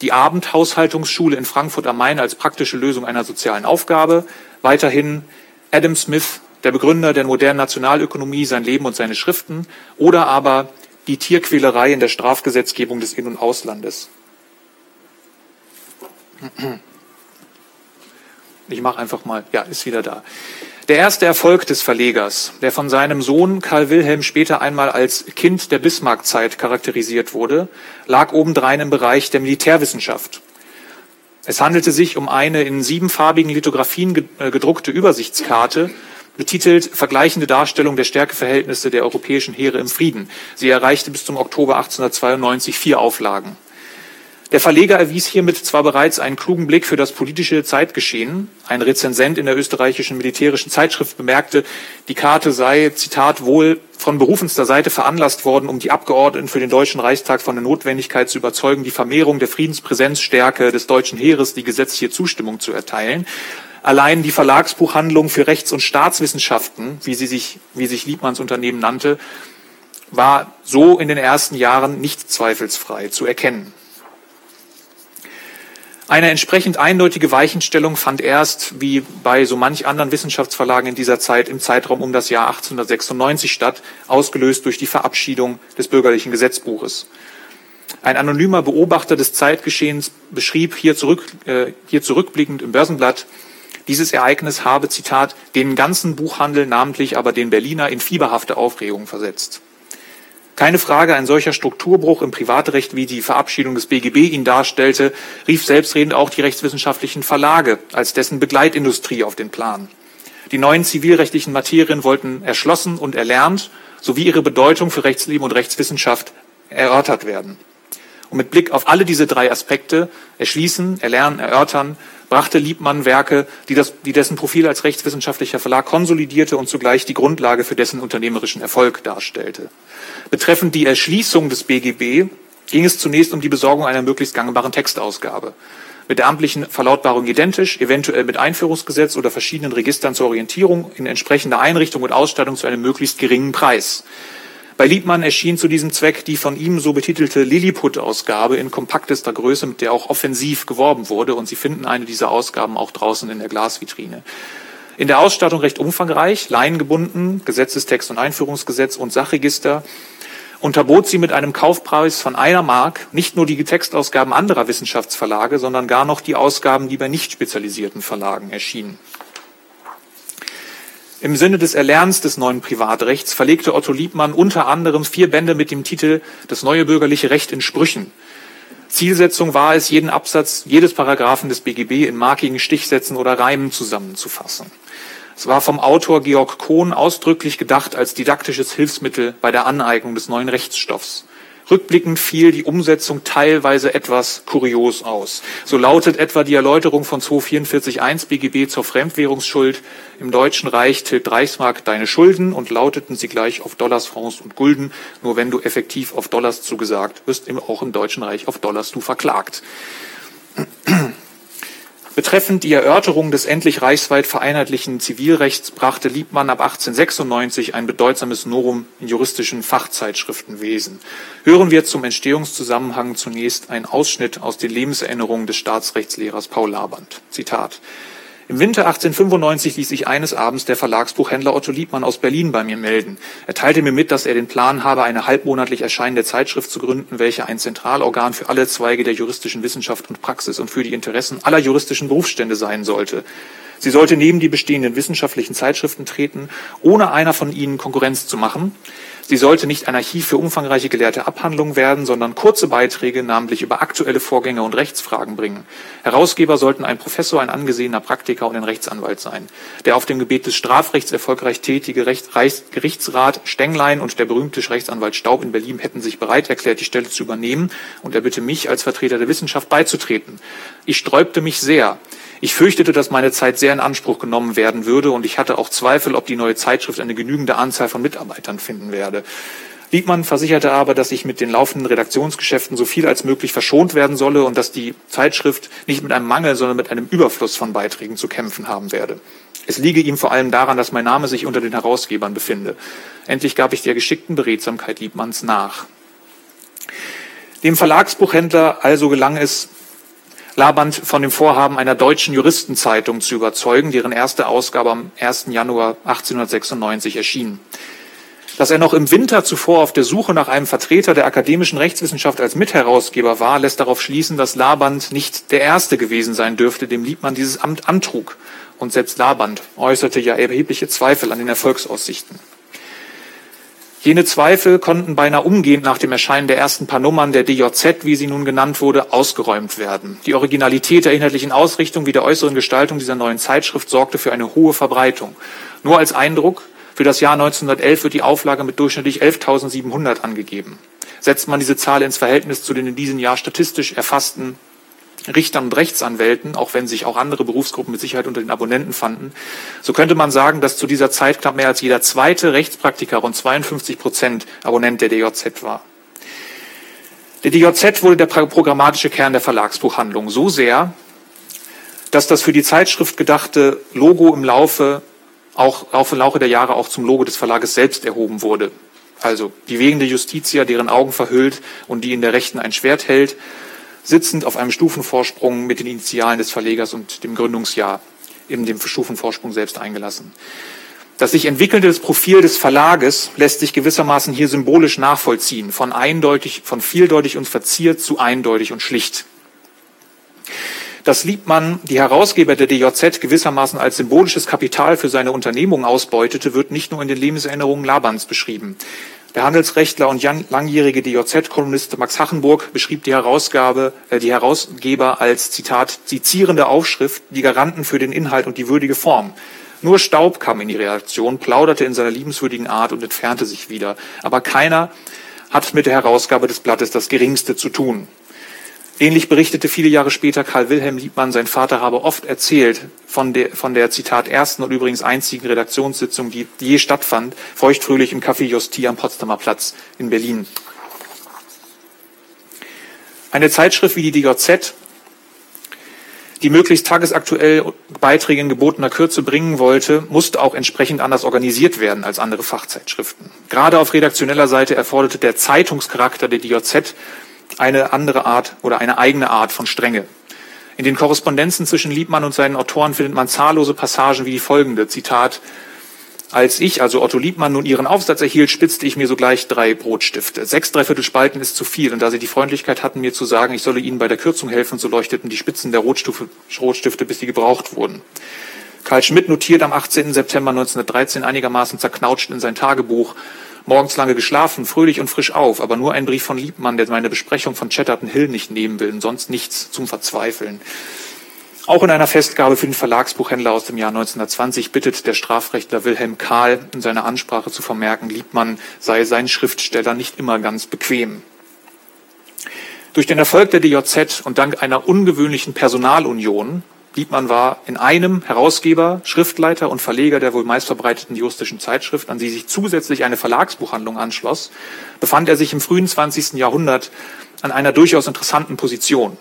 Die Abendhaushaltungsschule in Frankfurt am Main als praktische Lösung einer sozialen Aufgabe, weiterhin Adam Smith, der Begründer der modernen Nationalökonomie, sein Leben und seine Schriften, oder aber die Tierquälerei in der Strafgesetzgebung des In- und Auslandes. Ich mache einfach mal, ja, ist wieder da. Der erste Erfolg des Verlegers, der von seinem Sohn Karl Wilhelm später einmal als Kind der Bismarckzeit charakterisiert wurde, lag obendrein im Bereich der Militärwissenschaft. Es handelte sich um eine in siebenfarbigen Lithografien äh, gedruckte Übersichtskarte betitelt Vergleichende Darstellung der Stärkeverhältnisse der europäischen Heere im Frieden. Sie erreichte bis zum Oktober 1892 vier Auflagen. Der Verleger erwies hiermit zwar bereits einen klugen Blick für das politische Zeitgeschehen. Ein Rezensent in der österreichischen militärischen Zeitschrift bemerkte, die Karte sei, Zitat, wohl von berufenster Seite veranlasst worden, um die Abgeordneten für den Deutschen Reichstag von der Notwendigkeit zu überzeugen, die Vermehrung der Friedenspräsenzstärke des deutschen Heeres die gesetzliche Zustimmung zu erteilen. Allein die Verlagsbuchhandlung für Rechts- und Staatswissenschaften, wie sie sich, wie sich Liebmanns Unternehmen nannte, war so in den ersten Jahren nicht zweifelsfrei zu erkennen. Eine entsprechend eindeutige Weichenstellung fand erst, wie bei so manch anderen Wissenschaftsverlagen in dieser Zeit, im Zeitraum um das Jahr 1896 statt, ausgelöst durch die Verabschiedung des bürgerlichen Gesetzbuches. Ein anonymer Beobachter des Zeitgeschehens beschrieb hier, zurück, äh, hier zurückblickend im Börsenblatt, dieses Ereignis habe, Zitat, den ganzen Buchhandel, namentlich aber den Berliner, in fieberhafte Aufregung versetzt. Keine Frage, ein solcher Strukturbruch im Privatrecht, wie die Verabschiedung des BGB ihn darstellte, rief selbstredend auch die rechtswissenschaftlichen Verlage als dessen Begleitindustrie auf den Plan. Die neuen zivilrechtlichen Materien wollten erschlossen und erlernt sowie ihre Bedeutung für Rechtsleben und Rechtswissenschaft erörtert werden. Und mit Blick auf alle diese drei Aspekte, erschließen, erlernen, erörtern, brachte Liebmann Werke, die, das, die dessen Profil als rechtswissenschaftlicher Verlag konsolidierte und zugleich die Grundlage für dessen unternehmerischen Erfolg darstellte. Betreffend die Erschließung des BGB ging es zunächst um die Besorgung einer möglichst gangbaren Textausgabe. Mit der amtlichen Verlautbarung identisch, eventuell mit Einführungsgesetz oder verschiedenen Registern zur Orientierung in entsprechender Einrichtung und Ausstattung zu einem möglichst geringen Preis. Bei Liebmann erschien zu diesem Zweck die von ihm so betitelte Lilliput-Ausgabe in kompaktester Größe, mit der auch offensiv geworben wurde. Und Sie finden eine dieser Ausgaben auch draußen in der Glasvitrine. In der Ausstattung recht umfangreich, laiengebunden, Gesetzestext und Einführungsgesetz und Sachregister, unterbot sie mit einem Kaufpreis von einer Mark nicht nur die Textausgaben anderer Wissenschaftsverlage, sondern gar noch die Ausgaben, die bei nicht spezialisierten Verlagen erschienen. Im Sinne des Erlernens des neuen Privatrechts verlegte Otto Liebmann unter anderem vier Bände mit dem Titel Das neue bürgerliche Recht in Sprüchen. Zielsetzung war es, jeden Absatz jedes Paragraphen des BGB in markigen Stichsätzen oder Reimen zusammenzufassen. Es war vom Autor Georg Kohn ausdrücklich gedacht als didaktisches Hilfsmittel bei der Aneignung des neuen Rechtsstoffs. Rückblickend fiel die Umsetzung teilweise etwas kurios aus. So lautet etwa die Erläuterung von 244.1 BGB zur Fremdwährungsschuld. Im Deutschen Reich tilgt Reichsmark deine Schulden und lauteten sie gleich auf Dollars, Francs und Gulden. Nur wenn du effektiv auf Dollars zugesagt, wirst auch im Deutschen Reich auf Dollars du verklagt. Betreffend die Erörterung des endlich reichsweit vereinheitlichen Zivilrechts brachte Liebmann ab 1896 ein bedeutsames Novum in juristischen Fachzeitschriftenwesen. Hören wir zum Entstehungszusammenhang zunächst einen Ausschnitt aus den Lebenserinnerungen des Staatsrechtslehrers Paul Laband. Zitat. Im Winter 1895 ließ sich eines Abends der Verlagsbuchhändler Otto Liebmann aus Berlin bei mir melden. Er teilte mir mit, dass er den Plan habe, eine halbmonatlich erscheinende Zeitschrift zu gründen, welche ein Zentralorgan für alle Zweige der juristischen Wissenschaft und Praxis und für die Interessen aller juristischen Berufsstände sein sollte. Sie sollte neben die bestehenden wissenschaftlichen Zeitschriften treten, ohne einer von ihnen Konkurrenz zu machen. Sie sollte nicht ein Archiv für umfangreiche gelehrte Abhandlungen werden, sondern kurze Beiträge, namentlich über aktuelle Vorgänge und Rechtsfragen bringen. Herausgeber sollten ein Professor, ein angesehener Praktiker und ein Rechtsanwalt sein. Der auf dem Gebiet des Strafrechts erfolgreich tätige Recht, Gerichtsrat Stenglein und der berühmte Rechtsanwalt Staub in Berlin hätten sich bereit erklärt, die Stelle zu übernehmen und er bitte mich als Vertreter der Wissenschaft beizutreten. Ich sträubte mich sehr. Ich fürchtete, dass meine Zeit sehr in Anspruch genommen werden würde und ich hatte auch Zweifel, ob die neue Zeitschrift eine genügende Anzahl von Mitarbeitern finden werde. Liebmann versicherte aber, dass ich mit den laufenden Redaktionsgeschäften so viel als möglich verschont werden solle und dass die Zeitschrift nicht mit einem Mangel, sondern mit einem Überfluss von Beiträgen zu kämpfen haben werde. Es liege ihm vor allem daran, dass mein Name sich unter den Herausgebern befinde. Endlich gab ich der geschickten Beredsamkeit Liebmanns nach. Dem Verlagsbuchhändler also gelang es, Laband von dem Vorhaben einer deutschen Juristenzeitung zu überzeugen, deren erste Ausgabe am 1. Januar 1896 erschien. Dass er noch im Winter zuvor auf der Suche nach einem Vertreter der akademischen Rechtswissenschaft als Mitherausgeber war, lässt darauf schließen, dass Laband nicht der Erste gewesen sein dürfte, dem Liebmann dieses Amt antrug. Und selbst Laband äußerte ja erhebliche Zweifel an den Erfolgsaussichten. Jene Zweifel konnten beinahe umgehend nach dem Erscheinen der ersten paar Nummern der DJZ, wie sie nun genannt wurde, ausgeräumt werden. Die Originalität der inhaltlichen Ausrichtung wie der äußeren Gestaltung dieser neuen Zeitschrift sorgte für eine hohe Verbreitung. Nur als Eindruck, für das Jahr 1911 wird die Auflage mit durchschnittlich 11.700 angegeben. Setzt man diese Zahl ins Verhältnis zu den in diesem Jahr statistisch erfassten Richtern und Rechtsanwälten, auch wenn sich auch andere Berufsgruppen mit Sicherheit unter den Abonnenten fanden, so könnte man sagen, dass zu dieser Zeit knapp mehr als jeder zweite Rechtspraktiker, rund 52 Prozent, Abonnent der DJZ war. Der DJZ wurde der programmatische Kern der Verlagsbuchhandlung so sehr, dass das für die Zeitschrift gedachte Logo im Laufe, auch, auch im Laufe der Jahre auch zum Logo des Verlages selbst erhoben wurde. Also die wegende Justitia, deren Augen verhüllt und die in der Rechten ein Schwert hält, sitzend auf einem Stufenvorsprung mit den Initialen des Verlegers und dem Gründungsjahr in dem Stufenvorsprung selbst eingelassen. Das sich entwickelnde Profil des Verlages lässt sich gewissermaßen hier symbolisch nachvollziehen, von eindeutig, von vieldeutig und verziert zu eindeutig und schlicht. Dass Liebmann, die Herausgeber der DJZ, gewissermaßen als symbolisches Kapital für seine Unternehmung ausbeutete, wird nicht nur in den Lebenserinnerungen Labans beschrieben. Der Handelsrechtler und langjährige DJZ-Kolumnist Max Hachenburg beschrieb die Herausgabe, äh, die Herausgeber als, Zitat, zitierende Aufschrift, die Garanten für den Inhalt und die würdige Form. Nur Staub kam in die Reaktion, plauderte in seiner liebenswürdigen Art und entfernte sich wieder. Aber keiner hat mit der Herausgabe des Blattes das Geringste zu tun. Ähnlich berichtete viele Jahre später Karl Wilhelm Liebmann, sein Vater habe oft erzählt von der, von der Zitat ersten und übrigens einzigen Redaktionssitzung, die je stattfand, feuchtfröhlich im Café Justi am Potsdamer Platz in Berlin. Eine Zeitschrift wie die DJZ, die möglichst tagesaktuell Beiträge in gebotener Kürze bringen wollte, musste auch entsprechend anders organisiert werden als andere Fachzeitschriften. Gerade auf redaktioneller Seite erforderte der Zeitungscharakter der DJZ eine andere Art oder eine eigene Art von Strenge. In den Korrespondenzen zwischen Liebmann und seinen Autoren findet man zahllose Passagen wie die folgende, Zitat, als ich, also Otto Liebmann, nun ihren Aufsatz erhielt, spitzte ich mir sogleich drei Brotstifte. Sechs Dreiviertel Spalten ist zu viel, und da sie die Freundlichkeit hatten, mir zu sagen, ich solle ihnen bei der Kürzung helfen, so leuchteten die Spitzen der Rotstifte, bis sie gebraucht wurden. Karl Schmidt notiert am 18. September 1913 einigermaßen zerknautscht in sein Tagebuch, morgens lange geschlafen, fröhlich und frisch auf, aber nur ein Brief von Liebmann, der meine Besprechung von Chatterton Hill nicht nehmen will, und sonst nichts zum Verzweifeln. Auch in einer Festgabe für den Verlagsbuchhändler aus dem Jahr 1920 bittet der Strafrechtler Wilhelm Kahl in seiner Ansprache zu vermerken, Liebmann sei sein Schriftsteller nicht immer ganz bequem. Durch den Erfolg der DJZ und dank einer ungewöhnlichen Personalunion Liebmann war in einem Herausgeber, Schriftleiter und Verleger der wohl meistverbreiteten juristischen Zeitschrift, an die sich zusätzlich eine Verlagsbuchhandlung anschloss, befand er sich im frühen 20. Jahrhundert an einer durchaus interessanten Position.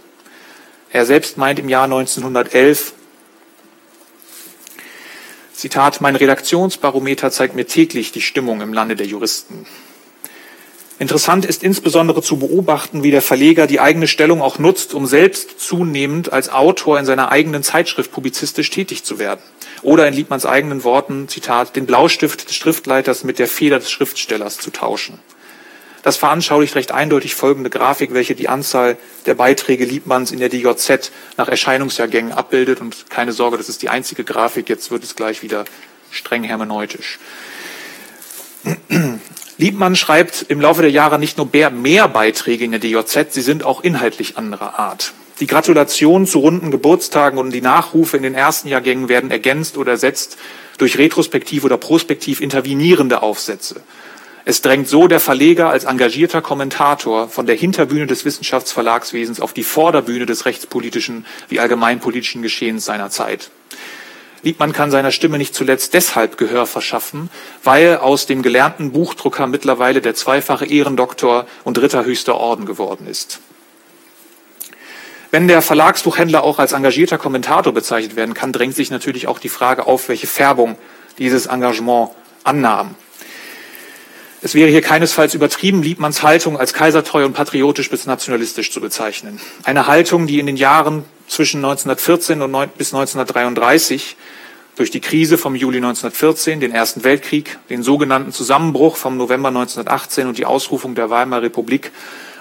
Er selbst meint im Jahr 1911, Zitat, mein Redaktionsbarometer zeigt mir täglich die Stimmung im Lande der Juristen. Interessant ist insbesondere zu beobachten, wie der Verleger die eigene Stellung auch nutzt, um selbst zunehmend als Autor in seiner eigenen Zeitschrift publizistisch tätig zu werden. Oder in Liebmanns eigenen Worten, Zitat, den Blaustift des Schriftleiters mit der Feder des Schriftstellers zu tauschen. Das veranschaulicht recht eindeutig folgende Grafik, welche die Anzahl der Beiträge Liebmanns in der DJZ nach Erscheinungsjahrgängen abbildet. Und keine Sorge, das ist die einzige Grafik. Jetzt wird es gleich wieder streng hermeneutisch. Liebmann schreibt im Laufe der Jahre nicht nur mehr Beiträge in der DJZ, sie sind auch inhaltlich anderer Art. Die Gratulationen zu runden Geburtstagen und die Nachrufe in den ersten Jahrgängen werden ergänzt oder ersetzt durch retrospektiv oder prospektiv intervenierende Aufsätze. Es drängt so der Verleger als engagierter Kommentator von der Hinterbühne des Wissenschaftsverlagswesens auf die Vorderbühne des rechtspolitischen wie allgemeinpolitischen Geschehens seiner Zeit. Liebmann kann seiner Stimme nicht zuletzt deshalb Gehör verschaffen, weil aus dem gelernten Buchdrucker mittlerweile der zweifache Ehrendoktor und dritter höchster Orden geworden ist. Wenn der Verlagsbuchhändler auch als engagierter Kommentator bezeichnet werden kann, drängt sich natürlich auch die Frage auf, welche Färbung dieses Engagement annahm. Es wäre hier keinesfalls übertrieben, Liebmanns Haltung als kaisertreu und patriotisch bis nationalistisch zu bezeichnen. Eine Haltung, die in den Jahren zwischen 1914 und bis 1933 durch die Krise vom Juli 1914, den Ersten Weltkrieg, den sogenannten Zusammenbruch vom November 1918 und die Ausrufung der Weimarer Republik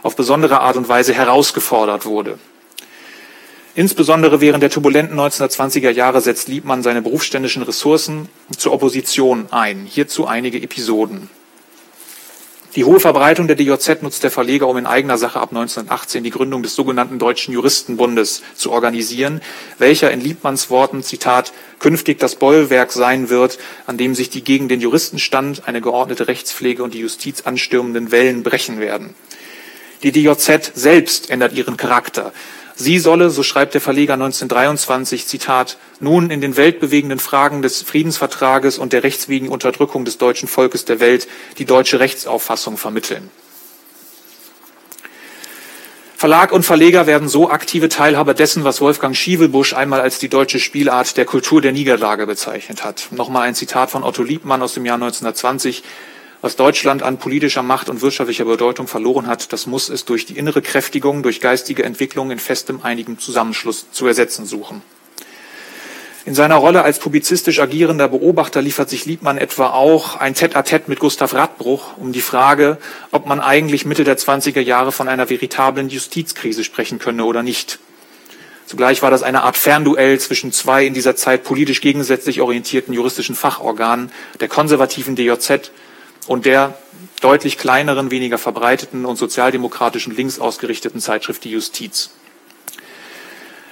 auf besondere Art und Weise herausgefordert wurde. Insbesondere während der turbulenten 1920er Jahre setzt Liebmann seine berufsständischen Ressourcen zur Opposition ein. Hierzu einige Episoden. Die hohe Verbreitung der DJZ nutzt der Verleger, um in eigener Sache ab 1918 die Gründung des sogenannten Deutschen Juristenbundes zu organisieren, welcher in Liebmanns Worten, Zitat, künftig das Bollwerk sein wird, an dem sich die gegen den Juristenstand, eine geordnete Rechtspflege und die Justiz anstürmenden Wellen brechen werden. Die DJZ selbst ändert ihren Charakter. Sie solle, so schreibt der Verleger 1923, Zitat, nun in den weltbewegenden Fragen des Friedensvertrages und der rechtswegen Unterdrückung des deutschen Volkes der Welt die deutsche Rechtsauffassung vermitteln. Verlag und Verleger werden so aktive Teilhaber dessen, was Wolfgang Schievelbusch einmal als die deutsche Spielart der Kultur der Niederlage bezeichnet hat. Nochmal ein Zitat von Otto Liebmann aus dem Jahr 1920. Was Deutschland an politischer Macht und wirtschaftlicher Bedeutung verloren hat, das muss es durch die innere Kräftigung, durch geistige Entwicklung in festem, einigem Zusammenschluss zu ersetzen suchen. In seiner Rolle als publizistisch agierender Beobachter liefert sich Liebmann etwa auch ein Tête-à-Tête mit Gustav Radbruch um die Frage, ob man eigentlich Mitte der 20er Jahre von einer veritablen Justizkrise sprechen könne oder nicht. Zugleich war das eine Art Fernduell zwischen zwei in dieser Zeit politisch gegensätzlich orientierten juristischen Fachorganen, der konservativen DJZ und der deutlich kleineren, weniger verbreiteten und sozialdemokratischen links ausgerichteten Zeitschrift Die Justiz.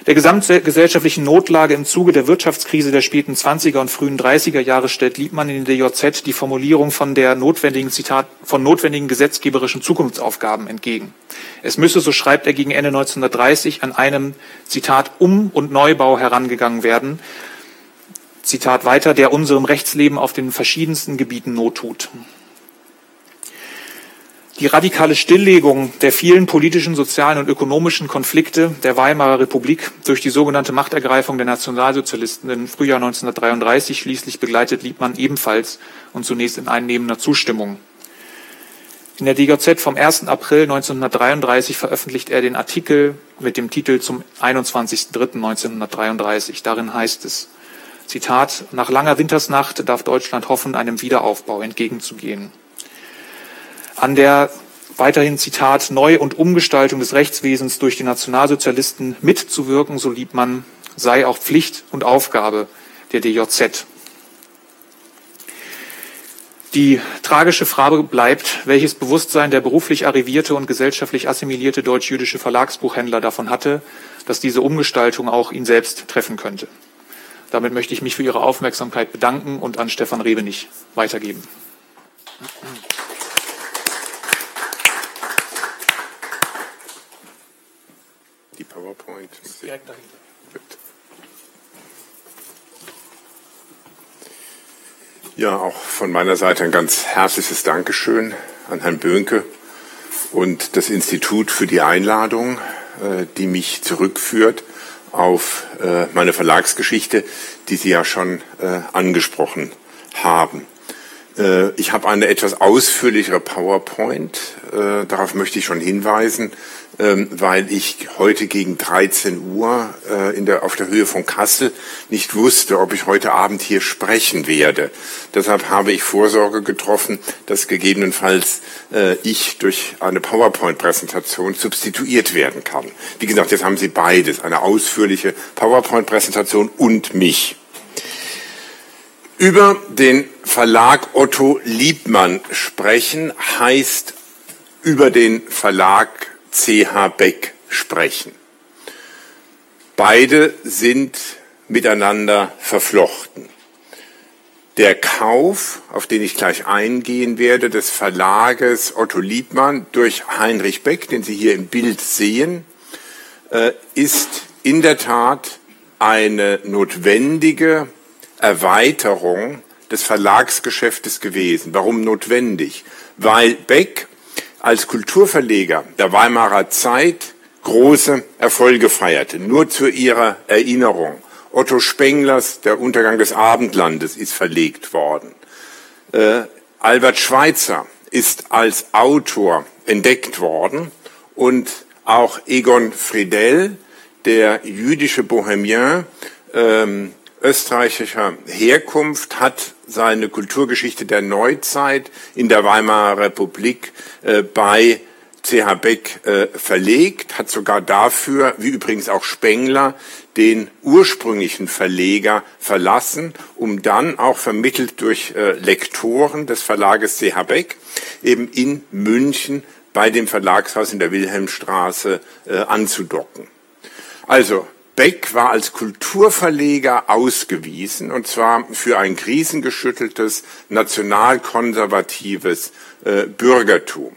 Der gesamtgesellschaftlichen Notlage im Zuge der Wirtschaftskrise der späten 20er und frühen 30er Jahre stellt Liebmann in der DJZ die Formulierung von der notwendigen, Zitat, von notwendigen gesetzgeberischen Zukunftsaufgaben entgegen. Es müsse, so schreibt er gegen Ende 1930, an einem, Zitat, Um- und Neubau herangegangen werden, Zitat weiter, der unserem Rechtsleben auf den verschiedensten Gebieten Not tut. Die radikale Stilllegung der vielen politischen, sozialen und ökonomischen Konflikte der Weimarer Republik durch die sogenannte Machtergreifung der Nationalsozialisten im Frühjahr 1933 schließlich begleitet Liebmann ebenfalls und zunächst in einnehmender Zustimmung. In der DGZ vom 1. April 1933 veröffentlicht er den Artikel mit dem Titel zum 21.03.1933. Darin heißt es, Zitat, nach langer Wintersnacht darf Deutschland hoffen, einem Wiederaufbau entgegenzugehen an der weiterhin Zitat Neu- und Umgestaltung des Rechtswesens durch die Nationalsozialisten mitzuwirken, so liebt man, sei auch Pflicht und Aufgabe der DJZ. Die tragische Frage bleibt, welches Bewusstsein der beruflich arrivierte und gesellschaftlich assimilierte deutsch-jüdische Verlagsbuchhändler davon hatte, dass diese Umgestaltung auch ihn selbst treffen könnte. Damit möchte ich mich für Ihre Aufmerksamkeit bedanken und an Stefan Rebenich weitergeben. Die PowerPoint. Direkt dahinter. Ja, auch von meiner Seite ein ganz herzliches Dankeschön an Herrn Böhnke und das Institut für die Einladung, äh, die mich zurückführt auf äh, meine Verlagsgeschichte, die Sie ja schon äh, angesprochen haben. Ich habe eine etwas ausführlichere PowerPoint, darauf möchte ich schon hinweisen. Ähm, weil ich heute gegen 13 Uhr äh, in der, auf der Höhe von Kassel nicht wusste, ob ich heute Abend hier sprechen werde. Deshalb habe ich Vorsorge getroffen, dass gegebenenfalls äh, ich durch eine PowerPoint-Präsentation substituiert werden kann. Wie gesagt, jetzt haben Sie beides, eine ausführliche PowerPoint-Präsentation und mich. Über den Verlag Otto Liebmann sprechen heißt über den Verlag C.H. Beck sprechen. Beide sind miteinander verflochten. Der Kauf, auf den ich gleich eingehen werde, des Verlages Otto Liebmann durch Heinrich Beck, den Sie hier im Bild sehen, äh, ist in der Tat eine notwendige Erweiterung des Verlagsgeschäftes gewesen. Warum notwendig? Weil Beck als Kulturverleger der Weimarer Zeit große Erfolge feierte. Nur zu ihrer Erinnerung. Otto Spenglers Der Untergang des Abendlandes ist verlegt worden. Äh, Albert Schweitzer ist als Autor entdeckt worden und auch Egon Friedel, der jüdische Bohemien, ähm, österreichischer Herkunft, hat seine Kulturgeschichte der Neuzeit in der Weimarer Republik äh, bei CH Beck äh, verlegt, hat sogar dafür, wie übrigens auch Spengler, den ursprünglichen Verleger verlassen, um dann auch vermittelt durch äh, Lektoren des Verlages CH Beck eben in München bei dem Verlagshaus in der Wilhelmstraße äh, anzudocken. Also Beck war als Kulturverleger ausgewiesen, und zwar für ein krisengeschütteltes, nationalkonservatives äh, Bürgertum.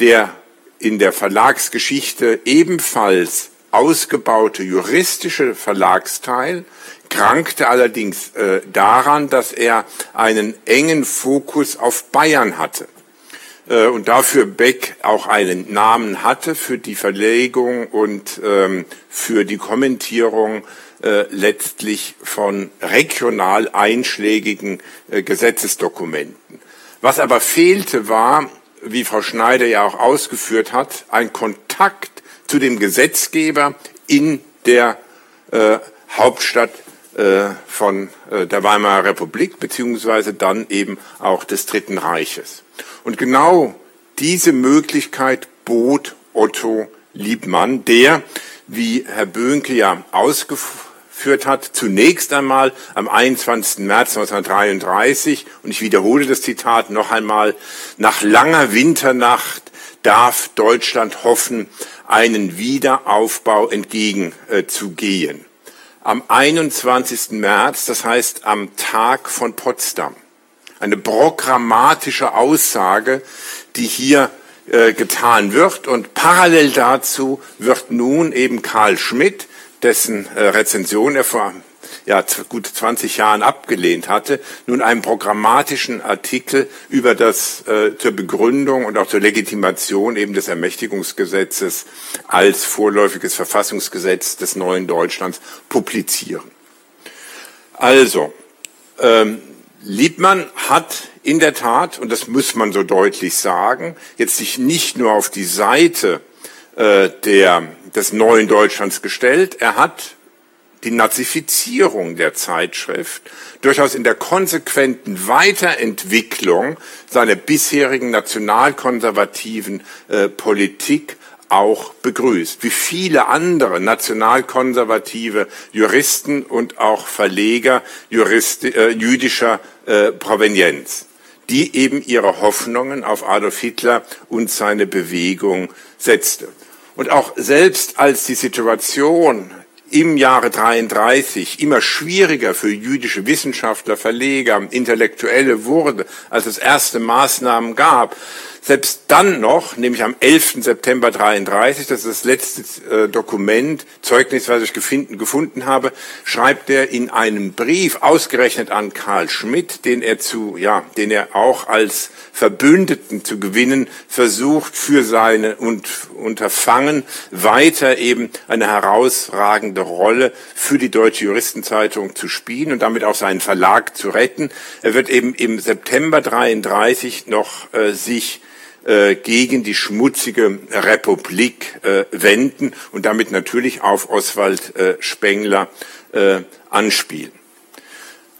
Der in der Verlagsgeschichte ebenfalls ausgebaute juristische Verlagsteil krankte allerdings äh, daran, dass er einen engen Fokus auf Bayern hatte. Äh, und dafür Beck auch einen Namen hatte für die Verlegung und ähm, für die Kommentierung äh, letztlich von regional einschlägigen äh, Gesetzesdokumenten. Was aber fehlte, war, wie Frau Schneider ja auch ausgeführt hat, ein Kontakt zu dem Gesetzgeber in der äh, Hauptstadt äh, von äh, der Weimarer Republik beziehungsweise dann eben auch des Dritten Reiches. Und genau diese Möglichkeit bot Otto Liebmann, der, wie Herr Böhnke ja ausgeführt hat, zunächst einmal am 21. März 1933, und ich wiederhole das Zitat noch einmal, nach langer Winternacht darf Deutschland hoffen, einen Wiederaufbau entgegenzugehen. Am 21. März, das heißt am Tag von Potsdam eine programmatische Aussage, die hier äh, getan wird. Und parallel dazu wird nun eben Karl Schmidt, dessen äh, Rezension er vor ja, gut 20 Jahren abgelehnt hatte, nun einen programmatischen Artikel über das äh, zur Begründung und auch zur Legitimation eben des Ermächtigungsgesetzes als vorläufiges Verfassungsgesetz des neuen Deutschlands publizieren. Also, ähm, Liebmann hat in der Tat, und das muss man so deutlich sagen, jetzt sich nicht nur auf die Seite äh, der, des neuen Deutschlands gestellt, er hat die Nazifizierung der Zeitschrift durchaus in der konsequenten Weiterentwicklung seiner bisherigen nationalkonservativen äh, Politik auch begrüßt, wie viele andere nationalkonservative Juristen und auch Verleger Jurist, äh, jüdischer äh, Provenienz. die eben ihre Hoffnungen auf Adolf Hitler und seine Bewegung setzte. Und auch selbst als die Situation im Jahre 33 immer schwieriger für jüdische Wissenschaftler, Verleger, Intellektuelle wurde, als es erste Maßnahmen gab, selbst dann noch, nämlich am 11. September 33, das ist das letzte äh, Dokument, Zeugnis, was ich gefunden, gefunden habe, schreibt er in einem Brief ausgerechnet an Karl Schmidt, den er zu, ja, den er auch als Verbündeten zu gewinnen versucht für seine und Unterfangen weiter eben eine herausragende Rolle für die Deutsche Juristenzeitung zu spielen und damit auch seinen Verlag zu retten. Er wird eben im September 33 noch äh, sich äh, gegen die schmutzige Republik äh, wenden und damit natürlich auf Oswald äh, Spengler äh, anspielen.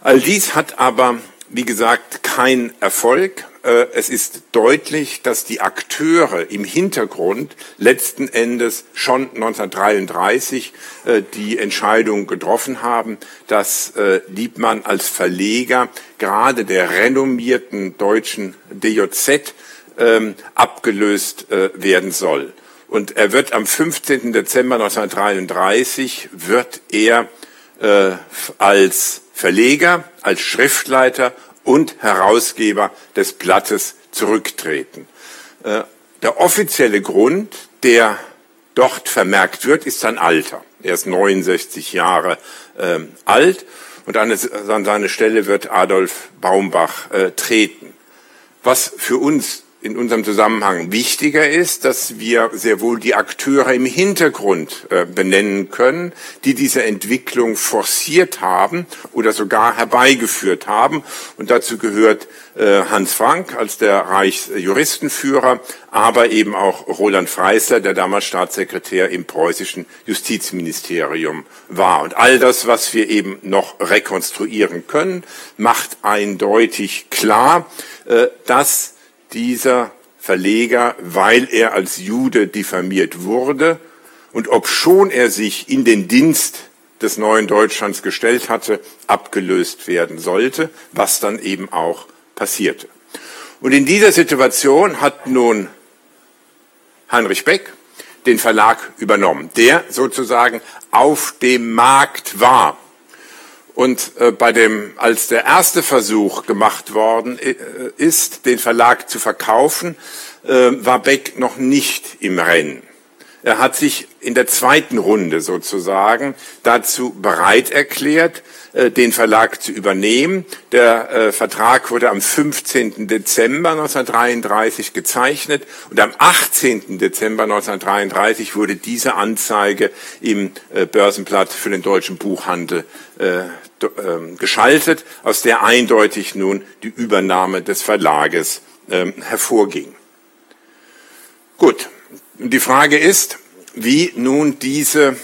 All dies hat aber, wie gesagt, keinen Erfolg. Äh, es ist deutlich, dass die Akteure im Hintergrund letzten Endes schon 1933 äh, die Entscheidung getroffen haben, dass Liebmann als Verleger gerade der renommierten deutschen DJZ ähm, abgelöst äh, werden soll. Und er wird am 15. Dezember 1933 wird er äh, als Verleger, als Schriftleiter und Herausgeber des Blattes zurücktreten. Äh, der offizielle Grund, der dort vermerkt wird, ist sein Alter. Er ist 69 Jahre äh, alt und an, an, seine Stelle wird Adolf Baumbach äh, treten. Was für uns in unserem Zusammenhang wichtiger ist, dass wir sehr wohl die Akteure im Hintergrund äh, benennen können, die diese Entwicklung forciert haben oder sogar herbeigeführt haben. Und dazu gehört äh, Hans Frank als der Reichsjuristenführer, aber eben auch Roland Freisler, der damals Staatssekretär im preußischen Justizministerium war. Und all das, was wir eben noch rekonstruieren können, macht eindeutig klar, äh, dass dieser Verleger, weil er als Jude diffamiert wurde und obschon er sich in den Dienst des neuen Deutschlands gestellt hatte, abgelöst werden sollte, was dann eben auch passierte. Und in dieser Situation hat nun Heinrich Beck den Verlag übernommen, der sozusagen auf dem Markt war und äh, bei dem, als der erste Versuch gemacht worden äh, ist, den Verlag zu verkaufen, äh, war Beck noch nicht im Rennen. Er hat sich in der zweiten Runde sozusagen dazu bereit erklärt, den Verlag zu übernehmen. Der Vertrag wurde am 15. Dezember 1933 gezeichnet und am 18. Dezember 1933 wurde diese Anzeige im Börsenblatt für den deutschen Buchhandel geschaltet, aus der eindeutig nun die Übernahme des Verlages ähm, hervorging. Gut, die Frage ist, wie nun diese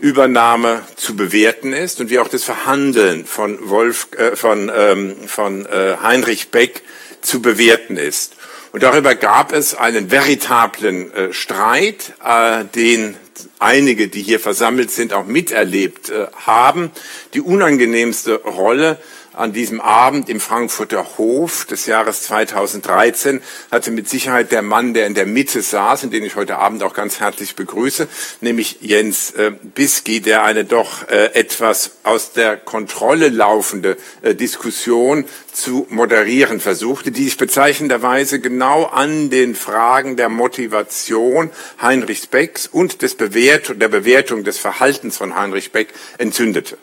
Übernahme zu bewerten ist und wie auch das Verhandeln von Wolf, äh, von, ähm, von äh, Heinrich Beck zu bewerten ist. Und darüber gab es einen veritablen äh, Streit, äh, den einige, die hier versammelt sind, auch miterlebt äh, haben. Die unangenehmste Rolle an diesem Abend im Frankfurter Hof des Jahres 2013 hatte mit Sicherheit der Mann, der in der Mitte saß, und den ich heute Abend auch ganz herzlich begrüße, nämlich Jens äh, Biski, der eine doch äh, etwas aus der Kontrolle laufende äh, Diskussion zu moderieren versuchte, die sich bezeichnenderweise genau an den Fragen der Motivation Heinrichs Becks und des Bewert der Bewertung des Verhaltens von Heinrich Beck entzündete.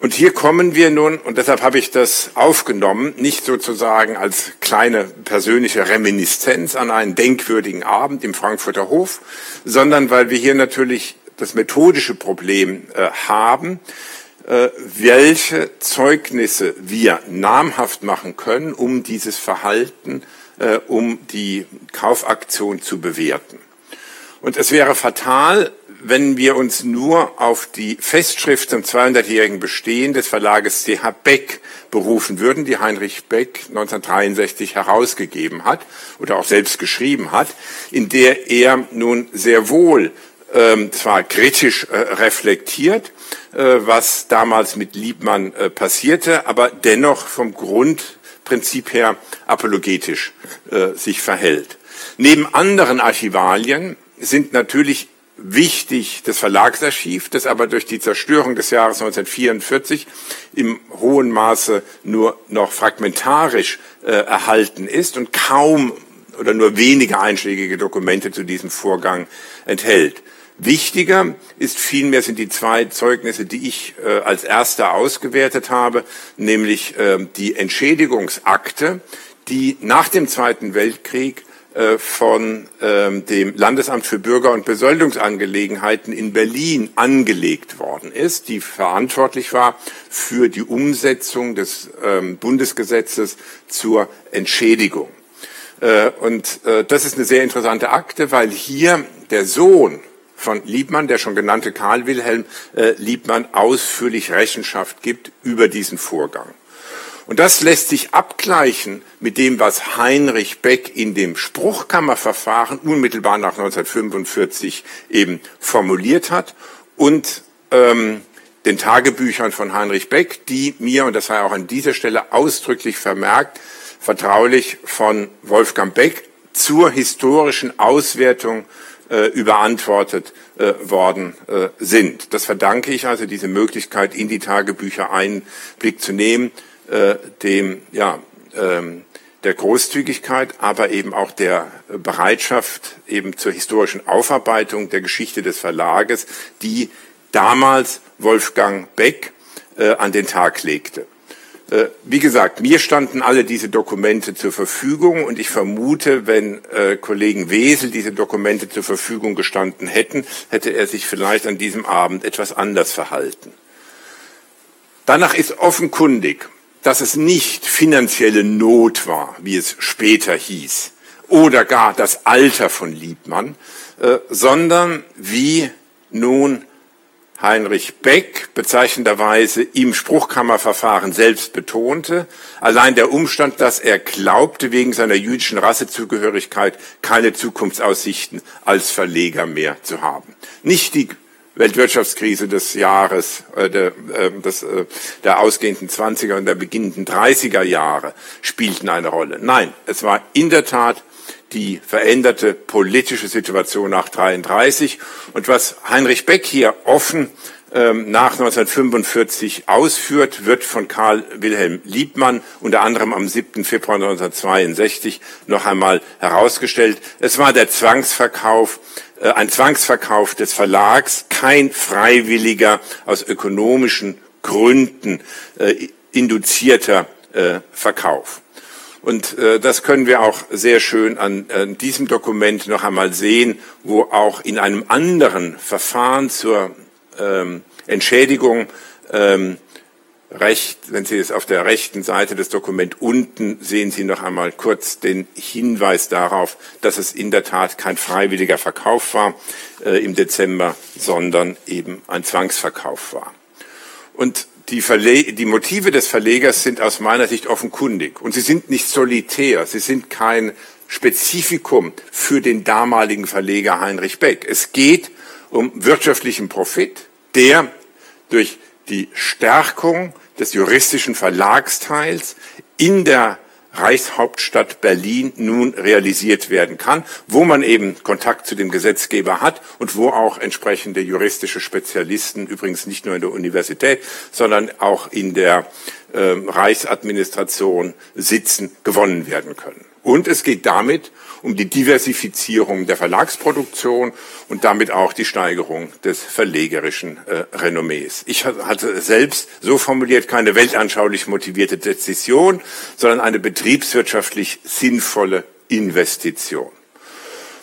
Und hier kommen wir nun, und deshalb habe ich das aufgenommen, nicht sozusagen als kleine persönliche Reminiszenz an einen denkwürdigen Abend im Frankfurter Hof, sondern weil wir hier natürlich das methodische Problem äh, haben, äh, welche Zeugnisse wir namhaft machen können, um dieses Verhalten, äh, um die Kaufaktion zu bewerten. Und es wäre fatal, wenn wir uns nur auf die Festschrift zum 200-jährigen Bestehen des Verlages CH Beck berufen würden, die Heinrich Beck 1963 herausgegeben hat oder auch selbst geschrieben hat, in der er nun sehr wohl ähm, zwar kritisch äh, reflektiert, äh, was damals mit Liebmann äh, passierte, aber dennoch vom Grund Prinzip her apologetisch äh, sich verhält. Neben anderen Archivalien sind natürlich wichtig das Verlagsarchiv, das aber durch die Zerstörung des Jahres 1944 im hohen Maße nur noch fragmentarisch äh, erhalten ist und kaum oder nur wenige einschlägige Dokumente zu diesem Vorgang enthält. Wichtiger ist vielmehr sind die zwei Zeugnisse, die ich äh, als erster ausgewertet habe, nämlich äh, die Entschädigungsakte, die nach dem Zweiten Weltkrieg von ähm, dem Landesamt für Bürger- und Besoldungsangelegenheiten in Berlin angelegt worden ist, die verantwortlich war für die Umsetzung des ähm, Bundesgesetzes zur Entschädigung. Äh, und äh, das ist eine sehr interessante Akte, weil hier der Sohn von Liebmann, der schon genannte Karl Wilhelm Liebmann, ausführlich Rechenschaft gibt über diesen Vorgang. Und das lässt sich abgleichen mit dem, was Heinrich Beck in dem Spruchkammerverfahren unmittelbar nach 1945 eben formuliert hat und ähm, den Tagebüchern von Heinrich Beck, die mir, und das sei auch an dieser Stelle ausdrücklich vermerkt, vertraulich von Wolfgang Beck zur historischen Auswertung äh, überantwortet äh, worden äh, sind. Das verdanke ich also diese Möglichkeit, in die Tagebücher Einblick zu nehmen äh, dem, ja, ähm, der Großzügigkeit, aber eben auch der Bereitschaft eben zur historischen Aufarbeitung der Geschichte des Verlages, die damals Wolfgang Beck äh, an den Tag legte. Äh, wie gesagt, mir standen alle diese Dokumente zur Verfügung und ich vermute, wenn äh, Kollegen Wesel diese Dokumente zur Verfügung gestanden hätten, hätte er sich vielleicht an diesem Abend etwas anders verhalten. Danach ist offenkundig, dass es nicht finanzielle Not war, wie es später hieß, oder gar das Alter von Liebmann, äh, sondern wie nun Heinrich Beck bezeichnenderweise im Spruchkammerverfahren selbst betonte, allein der Umstand, dass er glaubte, wegen seiner jüdischen Rassezugehörigkeit keine Zukunftsaussichten als Verleger mehr zu haben. Nicht die Weltwirtschaftskrise des Jahres, äh, der, äh, des, äh, der ausgehenden 20er und der beginnenden 30er Jahre spielten eine Rolle. Nein, es war in der Tat die veränderte politische Situation nach 33 und was Heinrich Beck hier offen ähm, nach 1945 ausführt, wird von Karl Wilhelm Liebmann unter anderem am 7. Februar 1962 noch einmal herausgestellt. Es war der Zwangsverkauf äh, ein Zwangsverkauf des Verlags, kein freiwilliger aus ökonomischen Gründen äh, induzierter äh, Verkauf. Und äh, das können wir auch sehr schön an, an diesem Dokument noch einmal sehen, wo auch in einem anderen Verfahren zur ähm, Entschädigung ähm, recht, wenn Sie es auf der rechten Seite des Dokuments unten sehen Sie noch einmal kurz den Hinweis darauf, dass es in der Tat kein freiwilliger Verkauf war äh, im Dezember, sondern eben ein Zwangsverkauf war. Und die, die Motive des Verlegers sind aus meiner Sicht offenkundig und sie sind nicht solitär, sie sind kein Spezifikum für den damaligen Verleger Heinrich Beck. Es geht um wirtschaftlichen Profit, der durch die Stärkung des juristischen Verlagsteils in der Reichshauptstadt Berlin nun realisiert werden kann, wo man eben Kontakt zu dem Gesetzgeber hat und wo auch entsprechende juristische Spezialisten, übrigens nicht nur in der Universität, sondern auch in der äh, Reichsadministration sitzen, gewonnen werden können. Und es geht damit um die Diversifizierung der Verlagsproduktion und damit auch die Steigerung des verlegerischen äh, Renommees. Ich hatte selbst so formuliert keine weltanschaulich motivierte Dezision, sondern eine betriebswirtschaftlich sinnvolle Investition.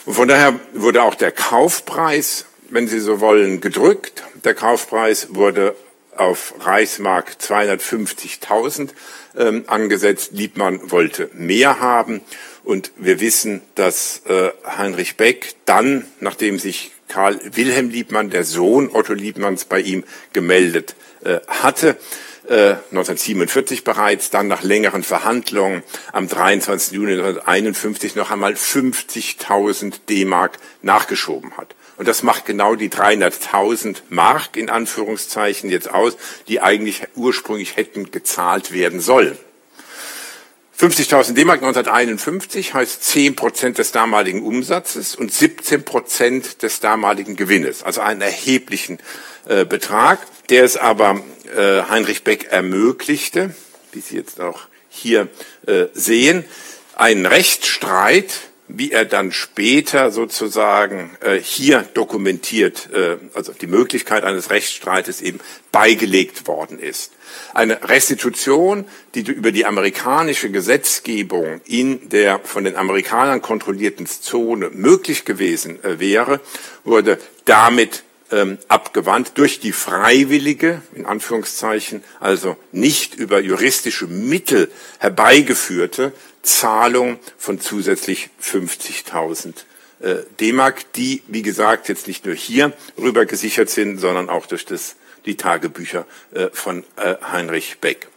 Und von daher wurde auch der Kaufpreis, wenn Sie so wollen, gedrückt. Der Kaufpreis wurde auf Reichsmark 250.000 ähm, angesetzt. Liebmann wollte mehr haben. Und wir wissen, dass äh, Heinrich Beck dann, nachdem sich Karl Wilhelm Liebmann, der Sohn Otto Liebmanns, bei ihm gemeldet äh, hatte, äh, 1947 bereits, dann nach längeren Verhandlungen am 23. Juni 1951 noch einmal 50.000 D-Mark nachgeschoben hat. Und das macht genau die 300.000 Mark in Anführungszeichen jetzt aus, die eigentlich ursprünglich hätten gezahlt werden sollen. 50.000 D-Mark 1951 heißt 10 Prozent des damaligen Umsatzes und 17 Prozent des damaligen Gewinnes, also einen erheblichen äh, Betrag, der es aber äh, Heinrich Beck ermöglichte, wie Sie jetzt auch hier äh, sehen, einen Rechtsstreit wie er dann später sozusagen äh, hier dokumentiert, äh, also die Möglichkeit eines Rechtsstreites eben beigelegt worden ist. Eine Restitution, die über die amerikanische Gesetzgebung in der von den Amerikanern kontrollierten Zone möglich gewesen äh, wäre, wurde damit ähm, abgewandt durch die freiwillige, in Anführungszeichen, also nicht über juristische Mittel herbeigeführte Zahlung von zusätzlich 50.000 äh, D-Mark, die, wie gesagt, jetzt nicht nur hier rüber gesichert sind, sondern auch durch das, die Tagebücher äh, von äh, Heinrich Beck.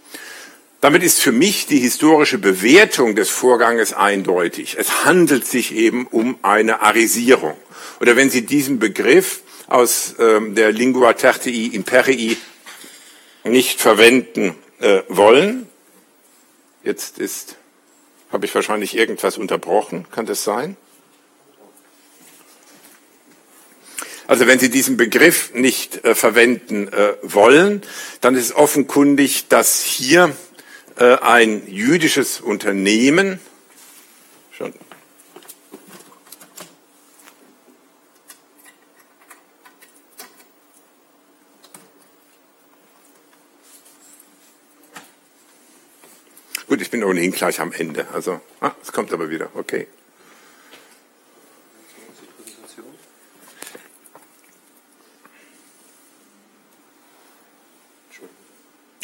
Damit ist für mich die historische Bewertung des Vorganges eindeutig. Es handelt sich eben um eine Arisierung. Oder wenn Sie diesen Begriff aus ähm, der Lingua Tertii Imperii nicht verwenden äh, wollen, jetzt ist habe ich wahrscheinlich irgendwas unterbrochen? Kann das sein? Also wenn Sie diesen Begriff nicht äh, verwenden äh, wollen, dann ist offenkundig, dass hier äh, ein jüdisches Unternehmen schon Gut, ich bin ohnehin gleich am Ende. Also, ah, es kommt aber wieder. Okay.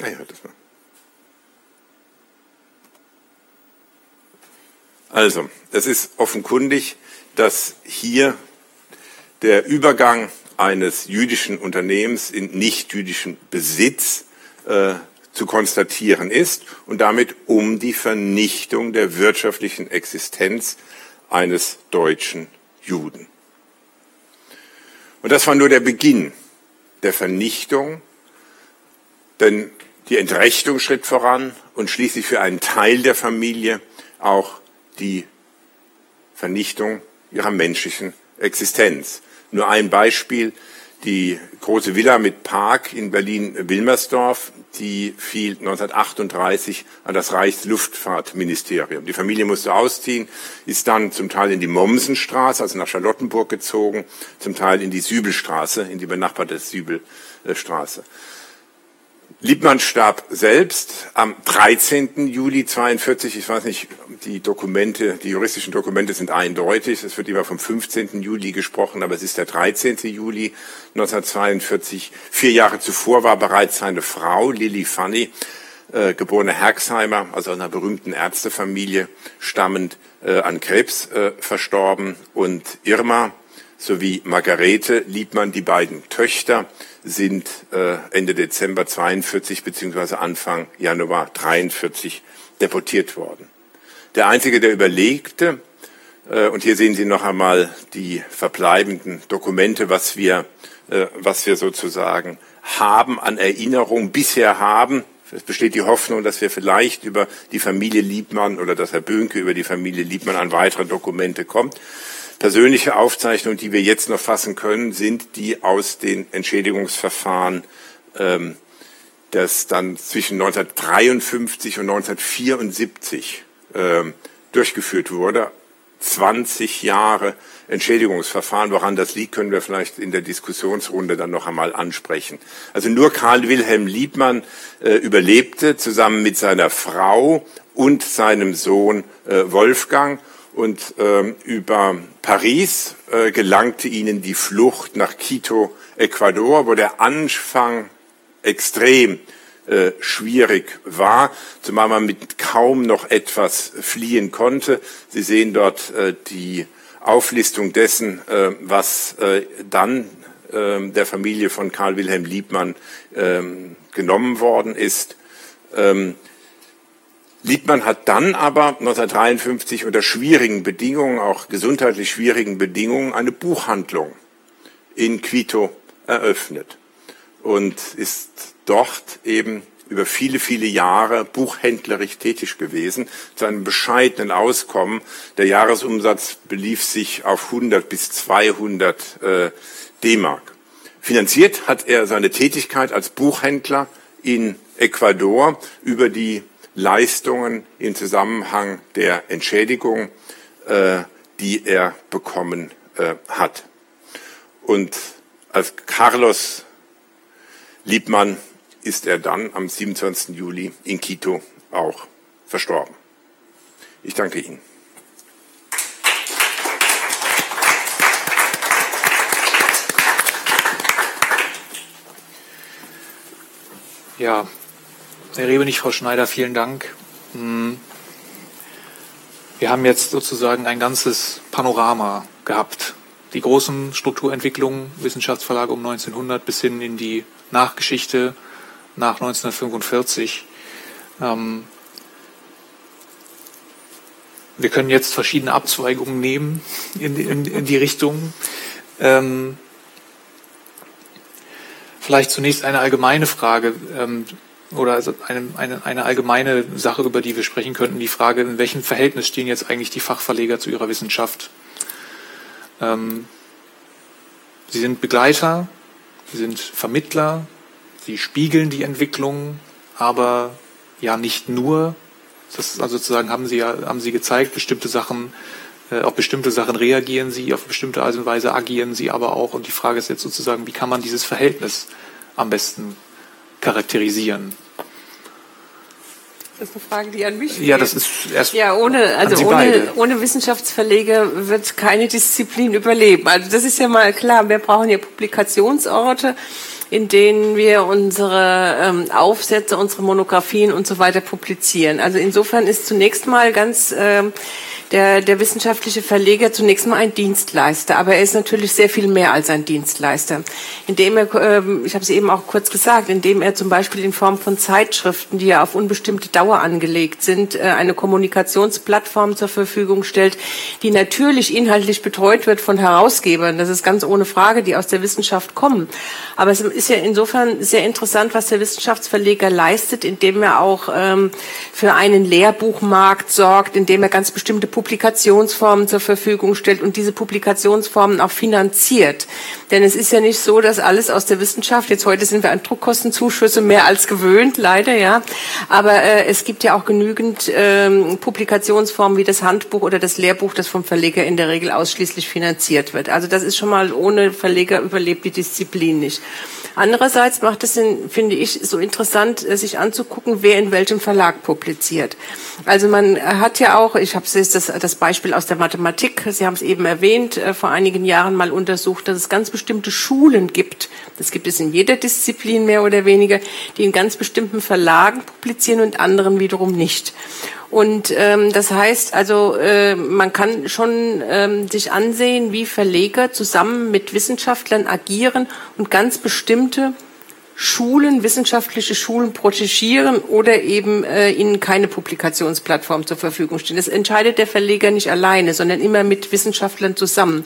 Ah ja, das war. Also, es ist offenkundig, dass hier der Übergang eines jüdischen Unternehmens in nicht-jüdischen Besitz äh, zu konstatieren ist und damit um die Vernichtung der wirtschaftlichen Existenz eines deutschen Juden. Und das war nur der Beginn der Vernichtung, denn die Entrechtung schritt voran und schließlich für einen Teil der Familie auch die Vernichtung ihrer menschlichen Existenz. Nur ein Beispiel, die große Villa mit Park in Berlin-Wilmersdorf, die fiel 1938 an das Reichsluftfahrtministerium. Die Familie musste ausziehen, ist dann zum Teil in die Mommsenstraße, also nach Charlottenburg gezogen, zum Teil in die Sübelstraße, in die benachbarte Sübelstraße. Liebmann starb selbst am 13. Juli 42. Ich weiß nicht, die Dokumente, die juristischen Dokumente sind eindeutig. Es wird immer vom 15. Juli gesprochen, aber es ist der 13. Juli 1942. Vier Jahre zuvor war bereits seine Frau, Lilly Fanny, äh, geborene Herxheimer, also einer berühmten Ärztefamilie stammend, äh, an Krebs äh, verstorben. Und Irma sowie Margarete Liebmann, die beiden Töchter, sind äh, Ende Dezember 42 beziehungsweise Anfang Januar 43 deportiert worden. Der einzige, der überlegte, äh, und hier sehen Sie noch einmal die verbleibenden Dokumente, was wir, äh, was wir sozusagen haben an Erinnerung bisher haben. Es besteht die Hoffnung, dass wir vielleicht über die Familie Liebmann oder dass Herr Böhnke über die Familie Liebmann an weitere Dokumente kommt. Persönliche Aufzeichnungen, die wir jetzt noch fassen können, sind die aus den Entschädigungsverfahren, ähm, das dann zwischen 1953 und 1974 ähm, durchgeführt wurde. 20 Jahre Entschädigungsverfahren. Woran das liegt, können wir vielleicht in der Diskussionsrunde dann noch einmal ansprechen. Also nur Karl Wilhelm Liebmann äh, überlebte zusammen mit seiner Frau und seinem Sohn äh, Wolfgang und ähm, über Paris äh, gelangte ihnen die Flucht nach Quito, Ecuador, wo der Anfang extrem äh, schwierig war, zumal man mit kaum noch etwas fliehen konnte. Sie sehen dort äh, die Auflistung dessen, äh, was äh, dann äh, der Familie von Karl Wilhelm Liebmann ähm, genommen worden ist. Ähm, Liebmann hat dann aber 1953 unter schwierigen Bedingungen, auch gesundheitlich schwierigen Bedingungen, eine Buchhandlung in Quito eröffnet und ist dort eben über viele, viele Jahre buchhändlerisch tätig gewesen, zu einem bescheidenen Auskommen. Der Jahresumsatz belief sich auf 100 bis 200 äh, D-Mark. Finanziert hat er seine Tätigkeit als Buchhändler in Ecuador über die Leistungen im Zusammenhang der Entschädigung, äh, die er bekommen äh, hat. Und als Carlos Liebmann ist er dann am 27. Juli in Quito auch verstorben. Ich danke Ihnen. Ja, Herr Rebenich, Frau Schneider, vielen Dank. Hm. Wir haben jetzt sozusagen ein ganzes Panorama gehabt. Die großen Strukturentwicklungen, Wissenschaftsverlage um 1900 bis hin in die Nachgeschichte nach 1945. Ähm, wir können jetzt verschiedene Abzweigungen nehmen in, in, in die Richtung. Ähm, vielleicht zunächst eine allgemeine Frage ähm, oder also eine, eine, eine allgemeine Sache, über die wir sprechen könnten. Die Frage, in welchem Verhältnis stehen jetzt eigentlich die Fachverleger zu ihrer Wissenschaft? Ähm, sie sind Begleiter, sie sind Vermittler, Sie spiegeln die Entwicklung, aber ja nicht nur. Das, also sozusagen haben Sie ja, haben Sie gezeigt, bestimmte Sachen, äh, auf bestimmte Sachen reagieren Sie, auf bestimmte Art und Weise agieren Sie aber auch. Und die Frage ist jetzt sozusagen, wie kann man dieses Verhältnis am besten charakterisieren? Das ist eine Frage, die an mich geht. Ja, das ist erst. Ja, ohne, also ohne, ohne Wissenschaftsverleger wird keine Disziplin überleben. Also das ist ja mal klar. Wir brauchen ja Publikationsorte in denen wir unsere ähm, Aufsätze, unsere Monographien und so weiter publizieren. Also insofern ist zunächst mal ganz ähm, der, der wissenschaftliche Verleger zunächst mal ein Dienstleister, aber er ist natürlich sehr viel mehr als ein Dienstleister. Indem er, ähm, ich habe es eben auch kurz gesagt, indem er zum Beispiel in Form von Zeitschriften, die ja auf unbestimmte Dauer angelegt sind, äh, eine Kommunikationsplattform zur Verfügung stellt, die natürlich inhaltlich betreut wird von Herausgebern. Das ist ganz ohne Frage, die aus der Wissenschaft kommen. Aber es ist ja insofern sehr interessant, was der Wissenschaftsverleger leistet, indem er auch ähm, für einen Lehrbuchmarkt sorgt, indem er ganz bestimmte Publikationsformen zur Verfügung stellt und diese Publikationsformen auch finanziert. Denn es ist ja nicht so, dass alles aus der Wissenschaft, jetzt heute sind wir an Druckkostenzuschüsse mehr als gewöhnt, leider, ja. Aber äh, es gibt ja auch genügend ähm, Publikationsformen wie das Handbuch oder das Lehrbuch, das vom Verleger in der Regel ausschließlich finanziert wird. Also das ist schon mal ohne Verleger überlebt die Disziplin nicht. Andererseits macht es, finde ich, so interessant, äh, sich anzugucken, wer in welchem Verlag publiziert. Also man hat ja auch, ich habe das, das Beispiel aus der Mathematik, Sie haben es eben erwähnt, äh, vor einigen Jahren mal untersucht, dass es ganz bestimmte Schulen gibt, das gibt es in jeder Disziplin mehr oder weniger, die in ganz bestimmten Verlagen publizieren und anderen wiederum nicht. Und ähm, das heißt also, äh, man kann schon ähm, sich ansehen, wie Verleger zusammen mit Wissenschaftlern agieren und ganz bestimmte Schulen, wissenschaftliche Schulen protegieren oder eben äh, ihnen keine Publikationsplattform zur Verfügung stehen. Das entscheidet der Verleger nicht alleine, sondern immer mit Wissenschaftlern zusammen.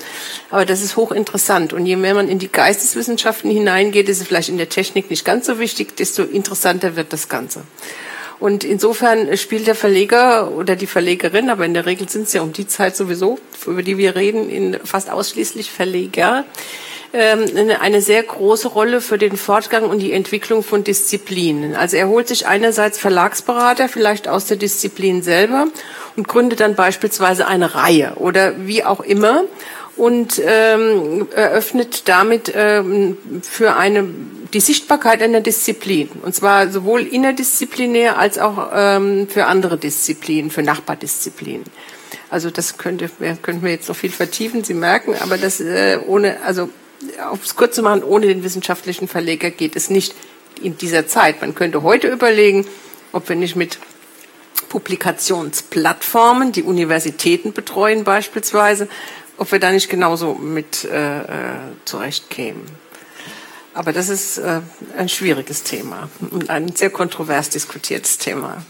Aber das ist hochinteressant. Und je mehr man in die Geisteswissenschaften hineingeht, ist es vielleicht in der Technik nicht ganz so wichtig, desto interessanter wird das Ganze. Und insofern spielt der Verleger oder die Verlegerin, aber in der Regel sind es ja um die Zeit sowieso, über die wir reden, in fast ausschließlich Verleger, ähm, eine sehr große Rolle für den Fortgang und die Entwicklung von Disziplinen. Also er holt sich einerseits Verlagsberater, vielleicht aus der Disziplin selber, und gründet dann beispielsweise eine Reihe oder wie auch immer und ähm, eröffnet damit ähm, für eine die Sichtbarkeit einer Disziplin und zwar sowohl interdisziplinär als auch ähm, für andere Disziplinen, für Nachbardisziplinen. Also das könnte könnten wir jetzt noch viel vertiefen. Sie merken, aber das äh, ohne also auf es kurz zu machen, ohne den wissenschaftlichen Verleger geht es nicht in dieser Zeit. Man könnte heute überlegen, ob wir nicht mit Publikationsplattformen, die Universitäten betreuen beispielsweise, ob wir da nicht genauso mit äh, äh, zurechtkämen. Aber das ist äh, ein schwieriges Thema und ein sehr kontrovers diskutiertes Thema.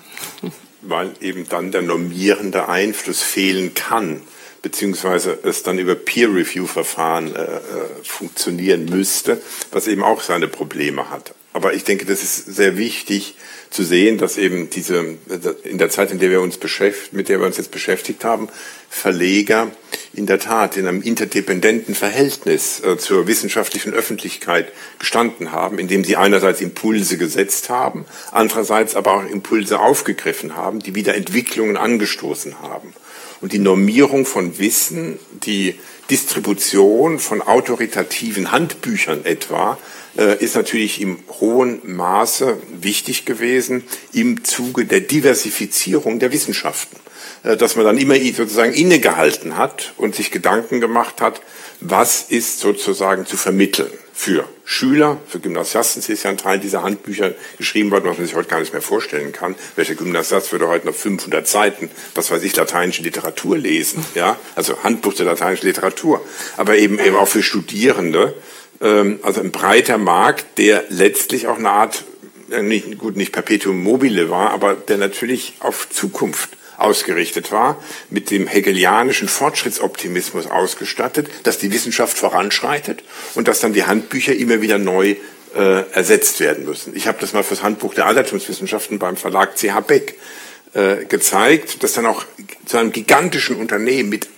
Weil eben dann der normierende Einfluss fehlen kann, beziehungsweise es dann über Peer-Review-Verfahren äh, äh funktionieren müsste, was eben auch seine Probleme hat. Aber ich denke, das ist sehr wichtig zu sehen, dass eben diese, in der Zeit, in der wir uns beschäftigt, mit der wir uns jetzt beschäftigt haben, Verleger in der Tat in einem interdependenten Verhältnis äh, zur wissenschaftlichen Öffentlichkeit gestanden haben, indem sie einerseits Impulse gesetzt haben, andererseits aber auch Impulse aufgegriffen haben, die wieder Entwicklungen angestoßen haben. Und die Normierung von Wissen, die Distribution von autoritativen Handbüchern etwa, ist natürlich im hohen Maße wichtig gewesen im Zuge der Diversifizierung der Wissenschaften. Äh, dass man dann immer sozusagen innegehalten hat und sich Gedanken gemacht hat, was ist sozusagen zu vermitteln für Schüler, für Gymnasiasten. Es ist ja ein Teil dieser Handbücher geschrieben worden, was man sich heute gar nicht mehr vorstellen kann. Welcher Gymnasiast würde heute noch 500 Seiten, was weiß ich, lateinische Literatur lesen? Ja, also Handbuch der lateinischen Literatur. Aber eben eben auch für Studierende. Ähm, also ein breiter Markt, der letztlich auch eine Art, nicht, gut, nicht Perpetuum mobile war, aber der natürlich auf Zukunft ausgerichtet war, mit dem hegelianischen Fortschrittsoptimismus ausgestattet, dass die Wissenschaft voranschreitet und dass dann die Handbücher immer wieder neu äh, ersetzt werden müssen. Ich habe das mal fürs Handbuch der Altertumswissenschaften beim Verlag CH Beck äh, gezeigt, das dann auch zu einem gigantischen Unternehmen mit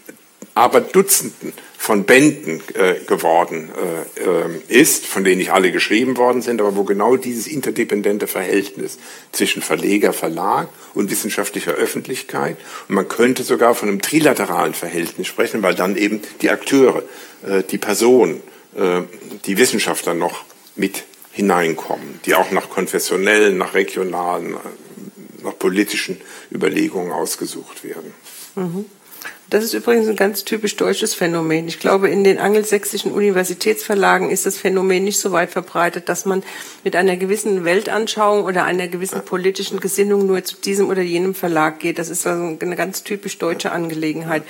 aber Dutzenden von Bänden äh, geworden äh, äh, ist, von denen nicht alle geschrieben worden sind, aber wo genau dieses interdependente Verhältnis zwischen Verleger, Verlag und wissenschaftlicher Öffentlichkeit, und man könnte sogar von einem trilateralen Verhältnis sprechen, weil dann eben die Akteure, äh, die Personen, äh, die Wissenschaftler noch mit hineinkommen, die auch nach konfessionellen, nach regionalen, äh, nach politischen Überlegungen ausgesucht werden. Mhm. Das ist übrigens ein ganz typisch deutsches Phänomen. Ich glaube, in den angelsächsischen Universitätsverlagen ist das Phänomen nicht so weit verbreitet, dass man mit einer gewissen Weltanschauung oder einer gewissen politischen Gesinnung nur zu diesem oder jenem Verlag geht. Das ist also eine ganz typisch deutsche Angelegenheit.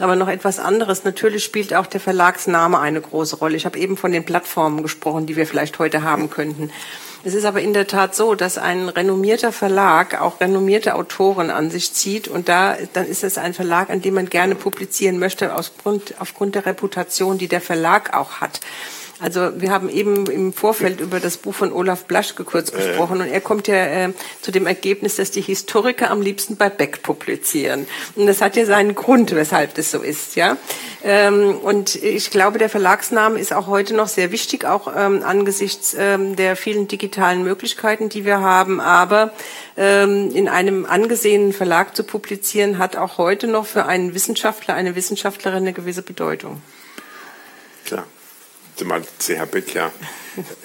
Aber noch etwas anderes. Natürlich spielt auch der Verlagsname eine große Rolle. Ich habe eben von den Plattformen gesprochen, die wir vielleicht heute haben könnten. Es ist aber in der Tat so, dass ein renommierter Verlag auch renommierte Autoren an sich zieht und da dann ist es ein Verlag, an dem man gerne publizieren möchte, aufgrund, aufgrund der Reputation, die der Verlag auch hat. Also wir haben eben im Vorfeld über das Buch von Olaf Blaschke kurz gesprochen und er kommt ja äh, zu dem Ergebnis, dass die Historiker am liebsten bei Beck publizieren. Und das hat ja seinen Grund, weshalb das so ist, ja. Ähm, und ich glaube, der Verlagsname ist auch heute noch sehr wichtig, auch ähm, angesichts ähm, der vielen digitalen Möglichkeiten, die wir haben. Aber ähm, in einem angesehenen Verlag zu publizieren, hat auch heute noch für einen Wissenschaftler, eine Wissenschaftlerin eine gewisse Bedeutung. Klar zumal CH Beck ja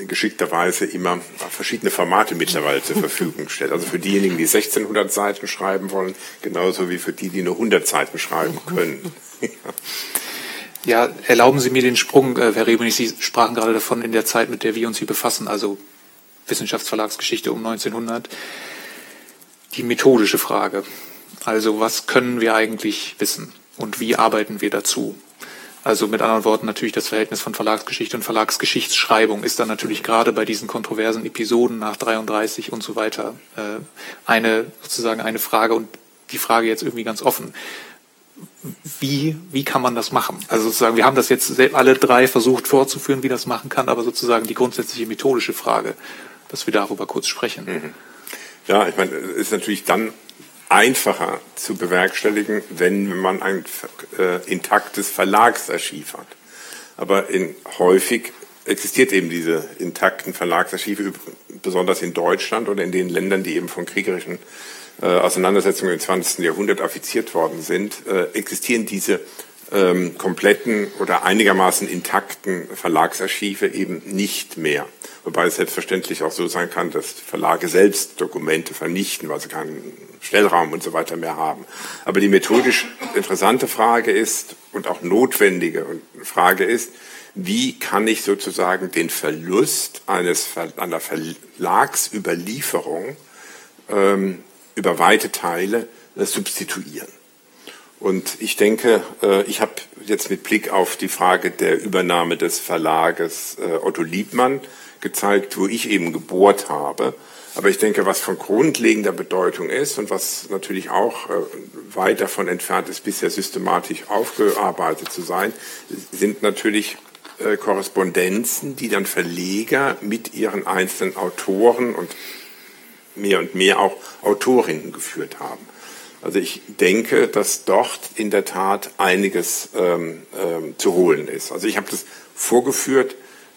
geschickterweise immer verschiedene Formate mittlerweile zur Verfügung stellt. Also für diejenigen, die 1600 Seiten schreiben wollen, genauso wie für die, die nur 100 Seiten schreiben können. Ja, erlauben Sie mir den Sprung, äh, Herr Rebenig, Sie sprachen gerade davon in der Zeit, mit der wir uns hier befassen, also Wissenschaftsverlagsgeschichte um 1900. Die methodische Frage. Also was können wir eigentlich wissen und wie arbeiten wir dazu? Also mit anderen Worten natürlich das Verhältnis von Verlagsgeschichte und Verlagsgeschichtsschreibung ist dann natürlich gerade bei diesen kontroversen Episoden nach 33 und so weiter äh, eine sozusagen eine Frage und die Frage jetzt irgendwie ganz offen. Wie, wie kann man das machen? Also sozusagen, wir haben das jetzt alle drei versucht vorzuführen, wie das machen kann, aber sozusagen die grundsätzliche methodische Frage, dass wir darüber kurz sprechen. Mhm. Ja, ich meine, es ist natürlich dann einfacher zu bewerkstelligen, wenn man ein äh, intaktes Verlagsarchiv hat. Aber in, häufig existiert eben diese intakten Verlagsarchive, besonders in Deutschland oder in den Ländern, die eben von kriegerischen äh, Auseinandersetzungen im 20. Jahrhundert affiziert worden sind, äh, existieren diese ähm, kompletten oder einigermaßen intakten Verlagsarchive eben nicht mehr. Wobei es selbstverständlich auch so sein kann, dass Verlage selbst Dokumente vernichten, weil sie keinen Stellraum und so weiter mehr haben. Aber die methodisch interessante Frage ist und auch notwendige Frage ist, wie kann ich sozusagen den Verlust eines, einer Verlagsüberlieferung ähm, über weite Teile äh, substituieren? Und ich denke, äh, ich habe jetzt mit Blick auf die Frage der Übernahme des Verlages äh, Otto Liebmann gezeigt, wo ich eben gebohrt habe. Aber ich denke, was von grundlegender Bedeutung ist und was natürlich auch äh, weit davon entfernt ist, bisher systematisch aufgearbeitet zu sein, sind natürlich äh, Korrespondenzen, die dann Verleger mit ihren einzelnen Autoren und mehr und mehr auch Autorinnen geführt haben. Also ich denke, dass dort in der Tat einiges ähm, ähm, zu holen ist. Also ich habe das vorgeführt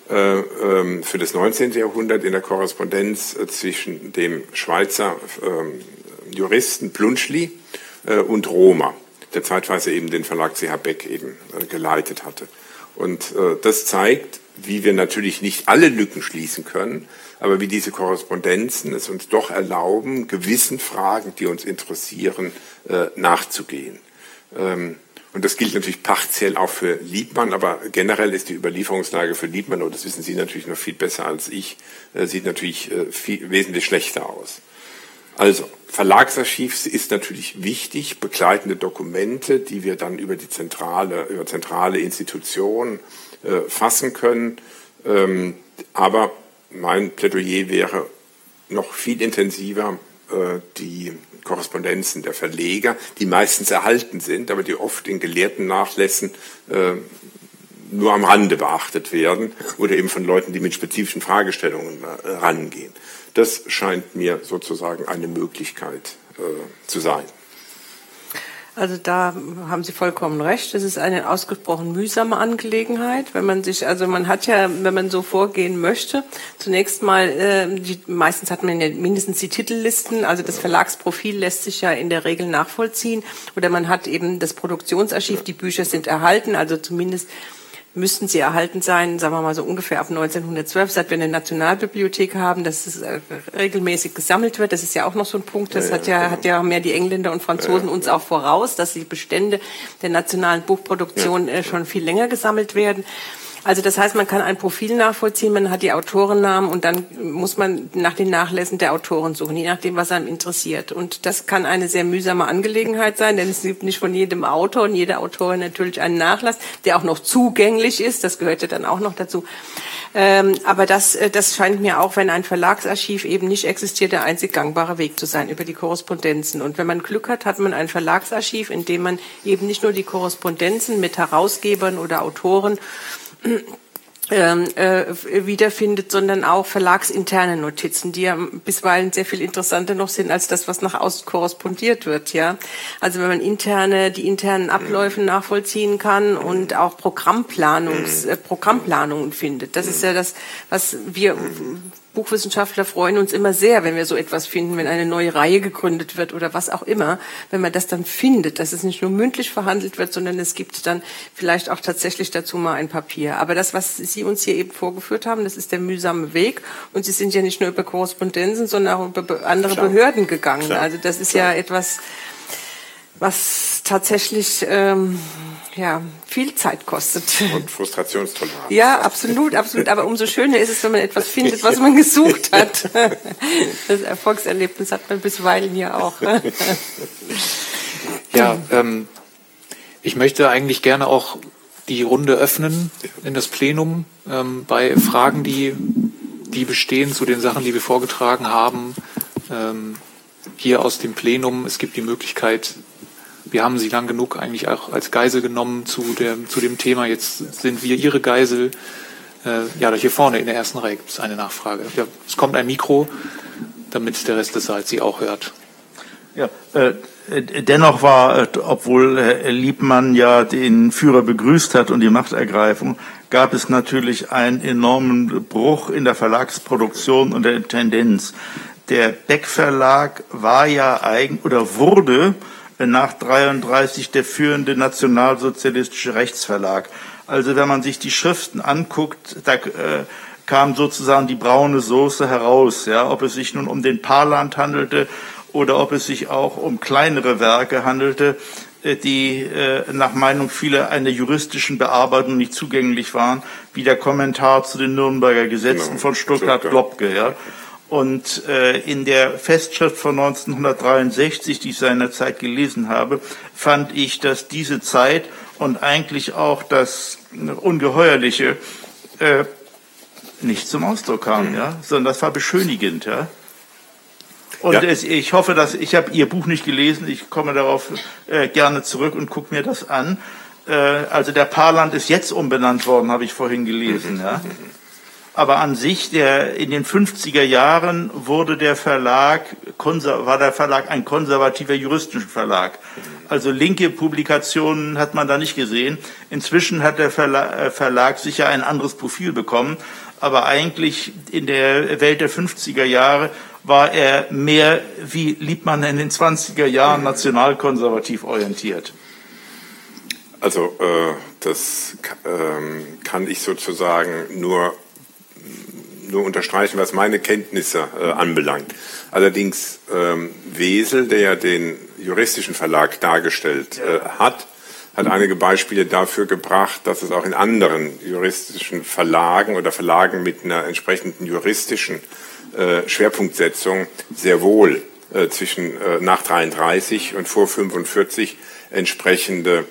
für das 19. Jahrhundert in der Korrespondenz äh, zwischen dem Schweizer äh, Juristen Plunschli äh, und Roma, der zeitweise eben den Verlag CH Beck eben äh, geleitet hatte. Und äh, das zeigt, wie wir natürlich nicht alle Lücken schließen können, aber wie diese Korrespondenzen es uns doch erlauben, gewissen Fragen, die uns interessieren, äh, nachzugehen. Und das gilt natürlich partiell auch für Liebmann, aber generell ist die Überlieferungslage für Liebmann, und das wissen Sie natürlich noch viel besser als ich, äh, sieht natürlich äh, viel, wesentlich schlechter aus. Also, Verlagsarchiv ist natürlich wichtig, begleitende Dokumente, die wir dann über die zentrale, über zentrale Institutionen äh, fassen können. Ähm, aber mein Plädoyer wäre noch viel intensiver äh, die Korrespondenzen der Verleger, die meistens erhalten sind, aber die oft in gelehrten Nachlässen äh, nur am Rande beachtet werden oder eben von Leuten, die mit spezifischen Fragestellungen äh, rangehen. Das scheint mir sozusagen eine Möglichkeit äh, zu sein. Also da haben Sie vollkommen recht. Das ist eine ausgesprochen mühsame Angelegenheit, wenn man sich, also man hat ja, wenn man so vorgehen möchte, zunächst mal, äh, die, meistens hat man ja mindestens die Titellisten, also das Verlagsprofil lässt sich ja in der Regel nachvollziehen, oder man hat eben das Produktionsarchiv, die Bücher sind erhalten, also zumindest müssten sie erhalten sein, sagen wir mal so ungefähr ab 1912, seit wir eine Nationalbibliothek haben, dass es äh, regelmäßig gesammelt wird. Das ist ja auch noch so ein Punkt. Das ja, hat ja, genau. hat ja mehr die Engländer und Franzosen ja, uns auch voraus, dass die Bestände der nationalen Buchproduktion äh, schon viel länger gesammelt werden. Also das heißt, man kann ein Profil nachvollziehen, man hat die Autorennamen und dann muss man nach den Nachlässen der Autoren suchen, je nachdem, was einem interessiert. Und das kann eine sehr mühsame Angelegenheit sein, denn es gibt nicht von jedem Autor und jeder Autorin natürlich einen Nachlass, der auch noch zugänglich ist. Das gehört ja dann auch noch dazu. Ähm, aber das, äh, das scheint mir auch, wenn ein Verlagsarchiv eben nicht existiert, der einzig gangbare Weg zu sein über die Korrespondenzen. Und wenn man Glück hat, hat man ein Verlagsarchiv, in dem man eben nicht nur die Korrespondenzen mit Herausgebern oder Autoren äh, wiederfindet, sondern auch verlagsinterne Notizen, die ja bisweilen sehr viel interessanter noch sind als das, was nach außen korrespondiert wird. Ja, also wenn man interne die internen Abläufe nachvollziehen kann und auch Programmplanungs äh, Programmplanungen findet, das ist ja das, was wir Buchwissenschaftler freuen uns immer sehr, wenn wir so etwas finden, wenn eine neue Reihe gegründet wird oder was auch immer, wenn man das dann findet, dass es nicht nur mündlich verhandelt wird, sondern es gibt dann vielleicht auch tatsächlich dazu mal ein Papier. Aber das, was Sie uns hier eben vorgeführt haben, das ist der mühsame Weg. Und Sie sind ja nicht nur über Korrespondenzen, sondern auch über andere Klar. Behörden gegangen. Klar. Also das ist Klar. ja etwas, was tatsächlich ähm, ja, viel Zeit kostet. Und Frustrationstoleranz. Ja, absolut, absolut. Aber umso schöner ist es, wenn man etwas findet, was man gesucht hat. Das Erfolgserlebnis hat man bisweilen ja auch. Ja, ähm, ich möchte eigentlich gerne auch die Runde öffnen in das Plenum ähm, bei Fragen, die, die bestehen zu den Sachen, die wir vorgetragen haben. Ähm, hier aus dem Plenum. Es gibt die Möglichkeit, wir haben sie lang genug eigentlich auch als Geisel genommen zu, der, zu dem Thema. Jetzt sind wir ihre Geisel. Äh, ja, hier vorne in der ersten Reihe gibt es eine Nachfrage. Ja, es kommt ein Mikro, damit der Rest des Saals sie auch hört. Ja, äh, dennoch war, äh, obwohl Herr Liebmann ja den Führer begrüßt hat und die Machtergreifung, gab es natürlich einen enormen Bruch in der Verlagsproduktion und der Tendenz. Der Beck Verlag war ja eigen oder wurde nach 33 der führende nationalsozialistische Rechtsverlag. Also wenn man sich die Schriften anguckt, da äh, kam sozusagen die braune Soße heraus, ja, ob es sich nun um den Paarland handelte oder ob es sich auch um kleinere Werke handelte, äh, die äh, nach Meinung vieler einer juristischen Bearbeitung nicht zugänglich waren, wie der Kommentar zu den Nürnberger Gesetzen genau. von Stuttgart-Globke. Ja. Und äh, in der Festschrift von 1963, die ich seinerzeit gelesen habe, fand ich, dass diese Zeit und eigentlich auch das Ungeheuerliche äh, nicht zum Ausdruck kam, ja, sondern das war beschönigend, ja. Und ja. es, ich hoffe, dass ich habe Ihr Buch nicht gelesen. Ich komme darauf äh, gerne zurück und gucke mir das an. Äh, also der Paarland ist jetzt umbenannt worden, habe ich vorhin gelesen. Ja. Aber an sich, der, in den 50er Jahren wurde der Verlag, war der Verlag ein konservativer juristischer Verlag. Also linke Publikationen hat man da nicht gesehen. Inzwischen hat der äh, Verlag sicher ein anderes Profil bekommen. Aber eigentlich in der Welt der 50er Jahre war er mehr wie Liebmann in den 20er Jahren nationalkonservativ orientiert. Also äh, das äh, kann ich sozusagen nur, nur unterstreichen, was meine Kenntnisse äh, anbelangt. Allerdings ähm, Wesel, der ja den juristischen Verlag dargestellt äh, hat, hat einige Beispiele dafür gebracht, dass es auch in anderen juristischen Verlagen oder Verlagen mit einer entsprechenden juristischen äh, Schwerpunktsetzung sehr wohl äh, zwischen äh, nach 33 und vor 45 entsprechende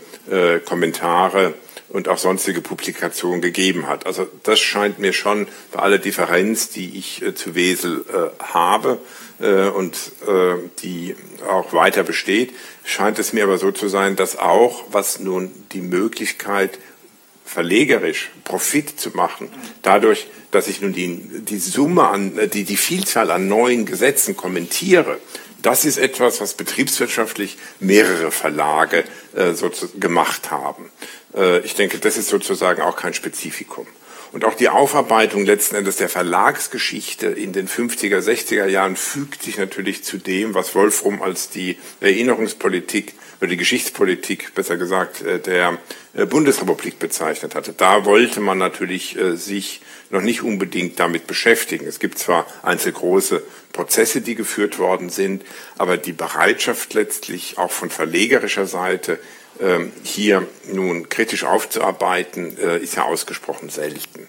Kommentare und auch sonstige Publikationen gegeben hat. Also das scheint mir schon bei aller Differenz, die ich zu Wesel habe und die auch weiter besteht, scheint es mir aber so zu sein, dass auch, was nun die Möglichkeit verlegerisch Profit zu machen, dadurch, dass ich nun die, die Summe an, die, die Vielzahl an neuen Gesetzen kommentiere, das ist etwas, was betriebswirtschaftlich mehrere Verlage äh, so gemacht haben. Äh, ich denke, das ist sozusagen auch kein Spezifikum. Und auch die Aufarbeitung letzten Endes der Verlagsgeschichte in den 50er, 60er Jahren fügt sich natürlich zu dem, was Wolfrum als die Erinnerungspolitik oder die Geschichtspolitik, besser gesagt, äh, der äh, Bundesrepublik bezeichnet hatte. Da wollte man natürlich äh, sich noch nicht unbedingt damit beschäftigen. Es gibt zwar einzelgroße Prozesse, die geführt worden sind, aber die Bereitschaft letztlich auch von verlegerischer Seite ähm, hier nun kritisch aufzuarbeiten, ist ja ausgesprochen selten.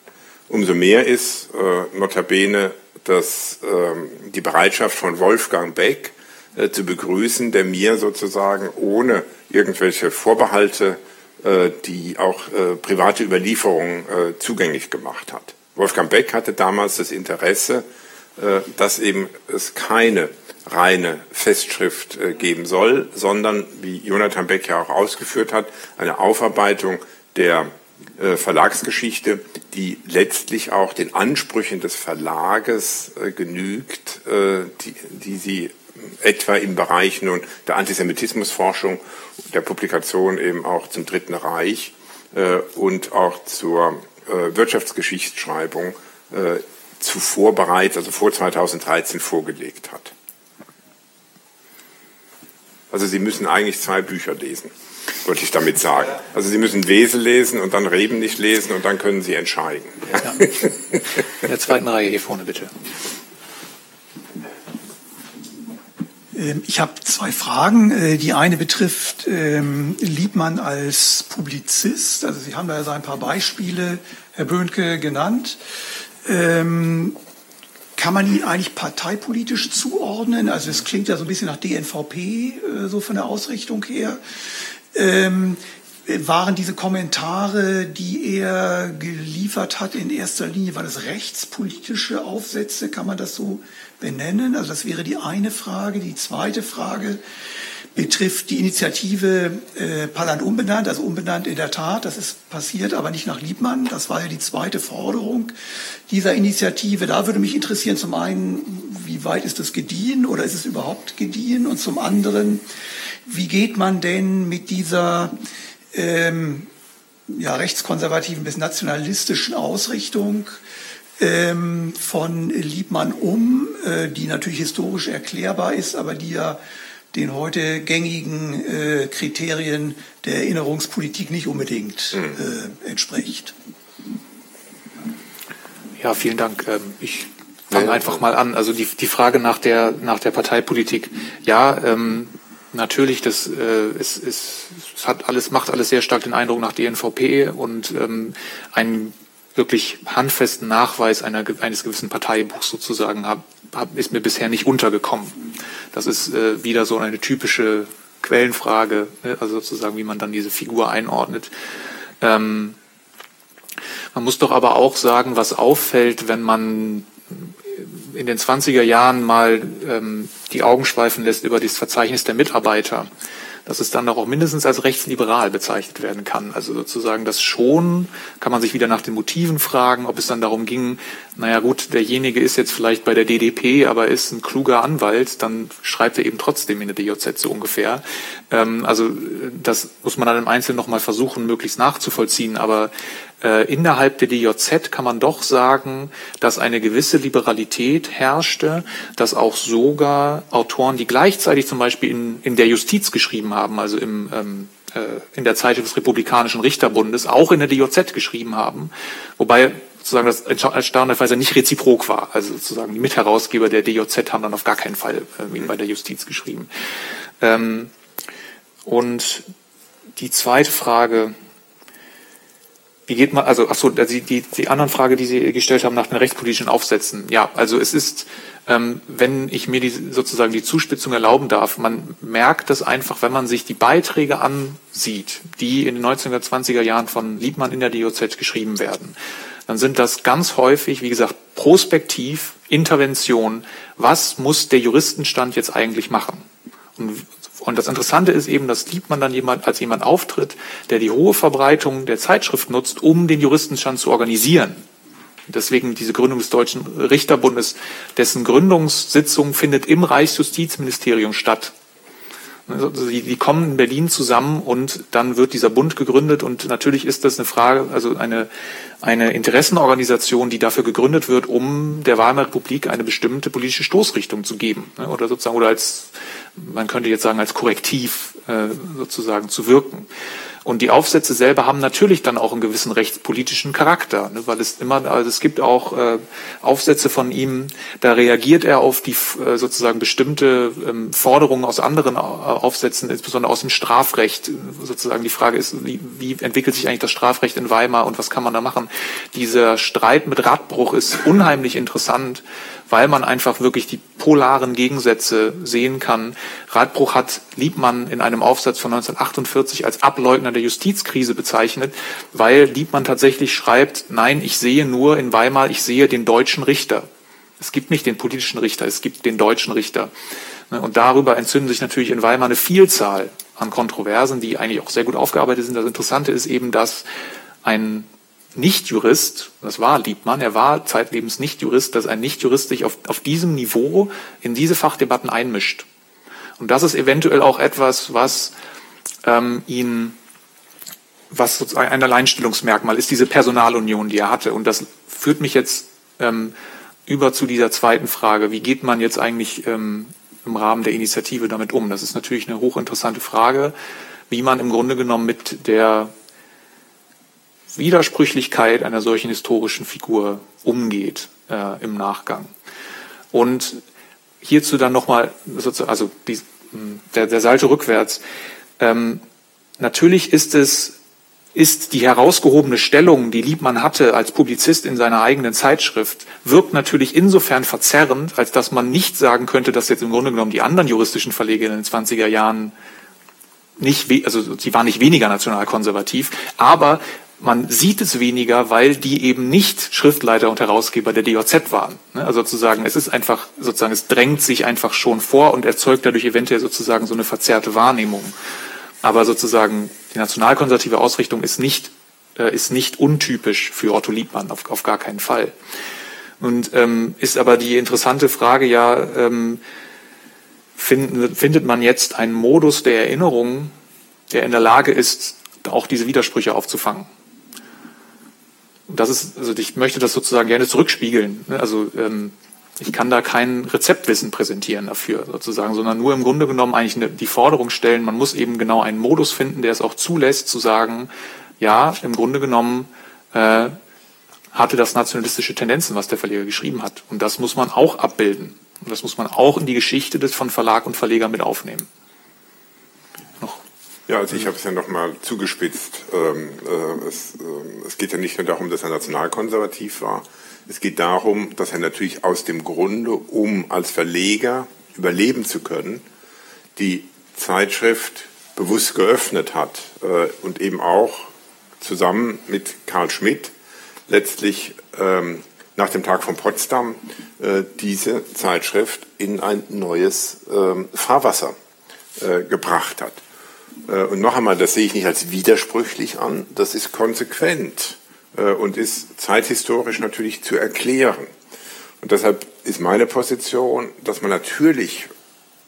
Umso mehr ist notabene dass ähm, die Bereitschaft von Wolfgang Beck, äh, zu begrüßen, der mir sozusagen ohne irgendwelche Vorbehalte äh, die auch äh, private Überlieferungen äh, zugänglich gemacht hat. Wolfgang Beck hatte damals das Interesse, äh, dass eben es keine reine Festschrift äh, geben soll, sondern, wie Jonathan Beck ja auch ausgeführt hat, eine Aufarbeitung der Verlagsgeschichte, die letztlich auch den Ansprüchen des Verlages genügt, die, die sie etwa im Bereich nun der Antisemitismusforschung, der Publikation eben auch zum Dritten Reich äh, und auch zur äh, Wirtschaftsgeschichtsschreibung äh, zuvor bereits, also vor 2013 vorgelegt hat. Also Sie müssen eigentlich zwei Bücher lesen, wollte ich damit sagen. Also Sie müssen Wesel lesen und dann Reben nicht lesen und dann können Sie entscheiden. Ja. In der zweiten Reihe hier vorne bitte. Ähm, ich habe zwei Fragen. Äh, die eine betrifft ähm, Liebmann als Publizist. Also Sie haben da ja ein paar Beispiele, Herr Böhnke, genannt. Ähm, kann man ihn eigentlich parteipolitisch zuordnen? Also es klingt ja so ein bisschen nach DNVP, äh, so von der Ausrichtung her. Ähm, waren diese Kommentare, die er geliefert hat, in erster Linie, war das rechtspolitische Aufsätze? Kann man das so benennen. Also das wäre die eine Frage. Die zweite Frage betrifft die Initiative äh, Palland umbenannt, also umbenannt in der Tat. Das ist passiert, aber nicht nach Liebmann. Das war ja die zweite Forderung dieser Initiative. Da würde mich interessieren, zum einen, wie weit ist das gediehen oder ist es überhaupt gediehen? Und zum anderen, wie geht man denn mit dieser ähm, ja, rechtskonservativen bis nationalistischen Ausrichtung ähm, von Liebmann um, äh, die natürlich historisch erklärbar ist, aber die ja den heute gängigen äh, Kriterien der Erinnerungspolitik nicht unbedingt mhm. äh, entspricht. Ja, vielen Dank. Ähm, ich fange einfach mal an. Also die, die Frage nach der, nach der Parteipolitik. Ja, ähm, natürlich, das äh, es, es, es hat alles, macht alles sehr stark den Eindruck nach DNVP und ähm, ein wirklich handfesten Nachweis einer, eines gewissen Parteibuchs sozusagen hab, hab, ist mir bisher nicht untergekommen. Das ist äh, wieder so eine typische Quellenfrage, ne? also sozusagen, wie man dann diese Figur einordnet. Ähm, man muss doch aber auch sagen, was auffällt, wenn man in den 20er Jahren mal ähm, die Augen schweifen lässt über das Verzeichnis der Mitarbeiter, dass es dann auch mindestens als rechtsliberal bezeichnet werden kann. Also sozusagen das schon, kann man sich wieder nach den Motiven fragen, ob es dann darum ging, naja gut, derjenige ist jetzt vielleicht bei der DDP, aber ist ein kluger Anwalt, dann schreibt er eben trotzdem in der DJZ so ungefähr. Ähm, also das muss man dann im Einzelnen nochmal versuchen, möglichst nachzuvollziehen, aber äh, innerhalb der DJZ kann man doch sagen, dass eine gewisse Liberalität herrschte, dass auch sogar Autoren, die gleichzeitig zum Beispiel in, in der Justiz geschrieben haben, also im, ähm, äh, in der Zeit des Republikanischen Richterbundes, auch in der DJZ geschrieben haben, wobei sozusagen das erstaunlicherweise nicht reziprok war. Also sozusagen die Mitherausgeber der DJZ haben dann auf gar keinen Fall äh, bei der Justiz geschrieben. Ähm, und die zweite Frage, wie geht man, also, ach so, die, die, die anderen Frage, die Sie gestellt haben nach den rechtspolitischen Aufsätzen. Ja, also es ist, ähm, wenn ich mir die, sozusagen die Zuspitzung erlauben darf, man merkt das einfach, wenn man sich die Beiträge ansieht, die in den 1920er Jahren von Liebmann in der DOZ geschrieben werden, dann sind das ganz häufig, wie gesagt, prospektiv, Intervention. Was muss der Juristenstand jetzt eigentlich machen? Und und das Interessante ist eben, dass Liebmann dann jemand, als jemand auftritt, der die hohe Verbreitung der Zeitschrift nutzt, um den Juristenstand zu organisieren. Deswegen diese Gründung des Deutschen Richterbundes, dessen Gründungssitzung findet im Reichsjustizministerium statt. Also die, die kommen in Berlin zusammen und dann wird dieser Bund gegründet und natürlich ist das eine Frage, also eine, eine Interessenorganisation, die dafür gegründet wird, um der Weimarer Republik eine bestimmte politische Stoßrichtung zu geben ne, oder sozusagen oder als man könnte jetzt sagen als Korrektiv äh, sozusagen zu wirken. Und die Aufsätze selber haben natürlich dann auch einen gewissen rechtspolitischen Charakter, ne, weil es immer, also es gibt auch äh, Aufsätze von ihm, da reagiert er auf die äh, sozusagen bestimmte ähm, Forderungen aus anderen Aufsätzen, insbesondere aus dem Strafrecht. Sozusagen die Frage ist, wie, wie entwickelt sich eigentlich das Strafrecht in Weimar und was kann man da machen? Dieser Streit mit Radbruch ist unheimlich interessant weil man einfach wirklich die polaren Gegensätze sehen kann. Radbruch hat Liebmann in einem Aufsatz von 1948 als Ableugner der Justizkrise bezeichnet, weil Liebmann tatsächlich schreibt, nein, ich sehe nur in Weimar, ich sehe den deutschen Richter. Es gibt nicht den politischen Richter, es gibt den deutschen Richter. Und darüber entzünden sich natürlich in Weimar eine Vielzahl an Kontroversen, die eigentlich auch sehr gut aufgearbeitet sind. Das Interessante ist eben, dass ein nicht-Jurist, das war Liebmann, er war zeitlebens Nicht-Jurist, dass ein Nicht-Jurist sich auf, auf diesem Niveau in diese Fachdebatten einmischt. Und das ist eventuell auch etwas, was ähm, ihn, was sozusagen ein Alleinstellungsmerkmal ist, diese Personalunion, die er hatte. Und das führt mich jetzt ähm, über zu dieser zweiten Frage. Wie geht man jetzt eigentlich ähm, im Rahmen der Initiative damit um? Das ist natürlich eine hochinteressante Frage, wie man im Grunde genommen mit der Widersprüchlichkeit einer solchen historischen Figur umgeht äh, im Nachgang. Und hierzu dann nochmal, also die, der, der Salto rückwärts. Ähm, natürlich ist es ist die herausgehobene Stellung, die Liebmann hatte als Publizist in seiner eigenen Zeitschrift, wirkt natürlich insofern verzerrend, als dass man nicht sagen könnte, dass jetzt im Grunde genommen die anderen juristischen Verleger in den 20er Jahren nicht, also sie waren nicht weniger nationalkonservativ, aber man sieht es weniger, weil die eben nicht Schriftleiter und Herausgeber der DOZ waren. Ne? Also sozusagen, es ist einfach, sozusagen, es drängt sich einfach schon vor und erzeugt dadurch eventuell sozusagen so eine verzerrte Wahrnehmung. Aber sozusagen, die nationalkonservative Ausrichtung ist nicht, äh, ist nicht untypisch für Otto Liebmann, auf, auf gar keinen Fall. Und ähm, ist aber die interessante Frage ja, ähm, find, findet man jetzt einen Modus der Erinnerung, der in der Lage ist, auch diese Widersprüche aufzufangen? Das ist, also ich möchte das sozusagen gerne zurückspiegeln. Also ähm, ich kann da kein Rezeptwissen präsentieren dafür sozusagen, sondern nur im Grunde genommen eigentlich eine, die Forderung stellen, man muss eben genau einen Modus finden, der es auch zulässt, zu sagen, ja, im Grunde genommen äh, hatte das nationalistische Tendenzen, was der Verleger geschrieben hat. Und das muss man auch abbilden. Und das muss man auch in die Geschichte des von Verlag und Verleger mit aufnehmen. Ja, also ich habe es ja nochmal zugespitzt. Ähm, äh, es, äh, es geht ja nicht nur darum, dass er nationalkonservativ war. Es geht darum, dass er natürlich aus dem Grunde, um als Verleger überleben zu können, die Zeitschrift bewusst geöffnet hat äh, und eben auch zusammen mit Karl Schmidt letztlich ähm, nach dem Tag von Potsdam äh, diese Zeitschrift in ein neues ähm, Fahrwasser äh, gebracht hat. Äh, und noch einmal, das sehe ich nicht als widersprüchlich an, das ist konsequent äh, und ist zeithistorisch natürlich zu erklären. Und deshalb ist meine Position, dass man natürlich,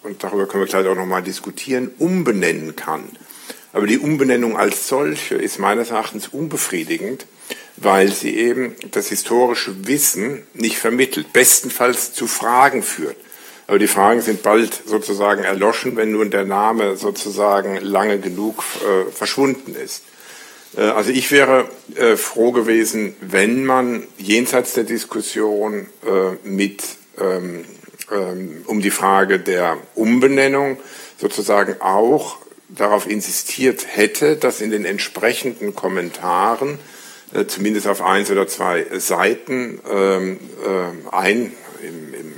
und darüber können wir gleich auch nochmal diskutieren, umbenennen kann. Aber die Umbenennung als solche ist meines Erachtens unbefriedigend, weil sie eben das historische Wissen nicht vermittelt, bestenfalls zu Fragen führt. Aber die Fragen sind bald sozusagen erloschen, wenn nun der Name sozusagen lange genug äh, verschwunden ist. Äh, also ich wäre äh, froh gewesen, wenn man jenseits der Diskussion äh, mit ähm, ähm, um die Frage der Umbenennung sozusagen auch darauf insistiert hätte, dass in den entsprechenden Kommentaren äh, zumindest auf eins oder zwei Seiten ähm, äh, ein im, im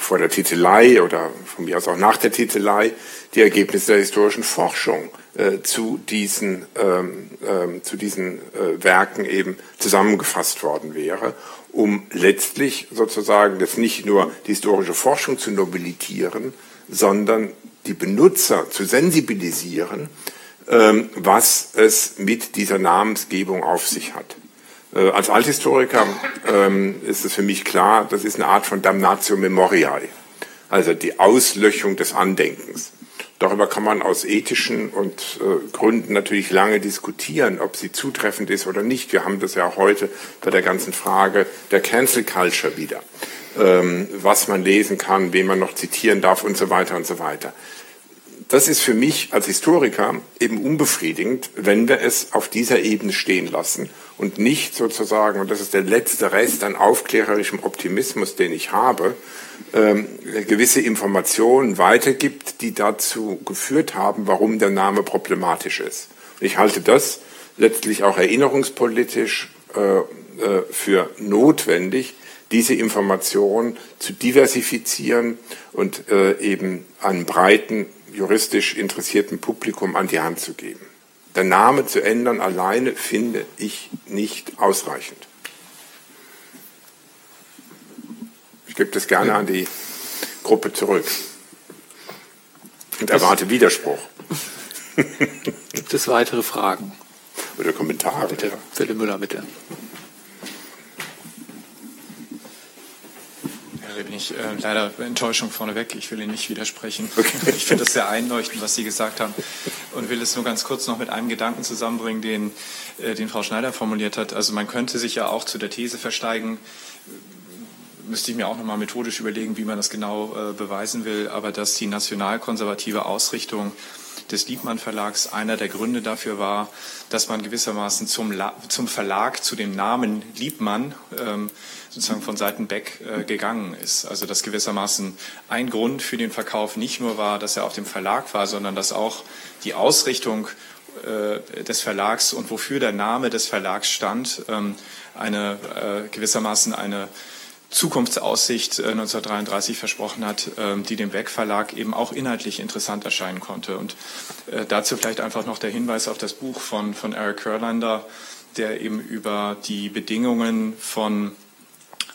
vor der Titelei oder von mir aus auch nach der Titelei die Ergebnisse der historischen Forschung äh, zu diesen, ähm, ähm, zu diesen äh, Werken eben zusammengefasst worden wäre, um letztlich sozusagen das nicht nur die historische Forschung zu nobilitieren, sondern die Benutzer zu sensibilisieren, ähm, was es mit dieser Namensgebung auf sich hat. Äh, als Althistoriker ähm, ist es für mich klar, das ist eine Art von Damnatio Memoriae, also die Auslöschung des Andenkens. Darüber kann man aus ethischen und äh, Gründen natürlich lange diskutieren, ob sie zutreffend ist oder nicht. Wir haben das ja heute bei der ganzen Frage der Cancel Culture wieder, ähm, was man lesen kann, wen man noch zitieren darf und so weiter und so weiter das ist für mich als Historiker eben unbefriedigend, wenn wir es auf dieser Ebene stehen lassen und nicht sozusagen, und das ist der letzte Rest an aufklärerischem Optimismus, den ich habe, ähm, gewisse Informationen weitergibt, die dazu geführt haben, warum der Name problematisch ist. Ich halte das letztlich auch erinnerungspolitisch äh, äh, für notwendig, diese Informationen zu diversifizieren und äh, eben an breiten juristisch interessierten Publikum an die Hand zu geben. Der Name zu ändern alleine finde ich nicht ausreichend. Ich gebe das gerne an die Gruppe zurück und erwarte Widerspruch. Gibt es weitere Fragen? Oder Kommentare? Bitte, Philipp Müller, bitte. Bin ich äh, leider Enttäuschung vorneweg. Ich will Ihnen nicht widersprechen. Okay. Ich finde es sehr einleuchtend, was Sie gesagt haben und will es nur ganz kurz noch mit einem Gedanken zusammenbringen, den, äh, den Frau Schneider formuliert hat. Also man könnte sich ja auch zu der These versteigen, müsste ich mir auch nochmal methodisch überlegen, wie man das genau äh, beweisen will, aber dass die nationalkonservative Ausrichtung des Liebmann Verlags einer der Gründe dafür war, dass man gewissermaßen zum, La zum Verlag, zu dem Namen Liebmann, ähm, sozusagen von Seiten Beck äh, gegangen ist. Also dass gewissermaßen ein Grund für den Verkauf nicht nur war, dass er auf dem Verlag war, sondern dass auch die Ausrichtung äh, des Verlags und wofür der Name des Verlags stand, ähm, eine äh, gewissermaßen eine Zukunftsaussicht 1933 äh, versprochen hat, ähm, die dem Beck Verlag eben auch inhaltlich interessant erscheinen konnte. Und äh, dazu vielleicht einfach noch der Hinweis auf das Buch von, von Eric Kurlander, der eben über die Bedingungen von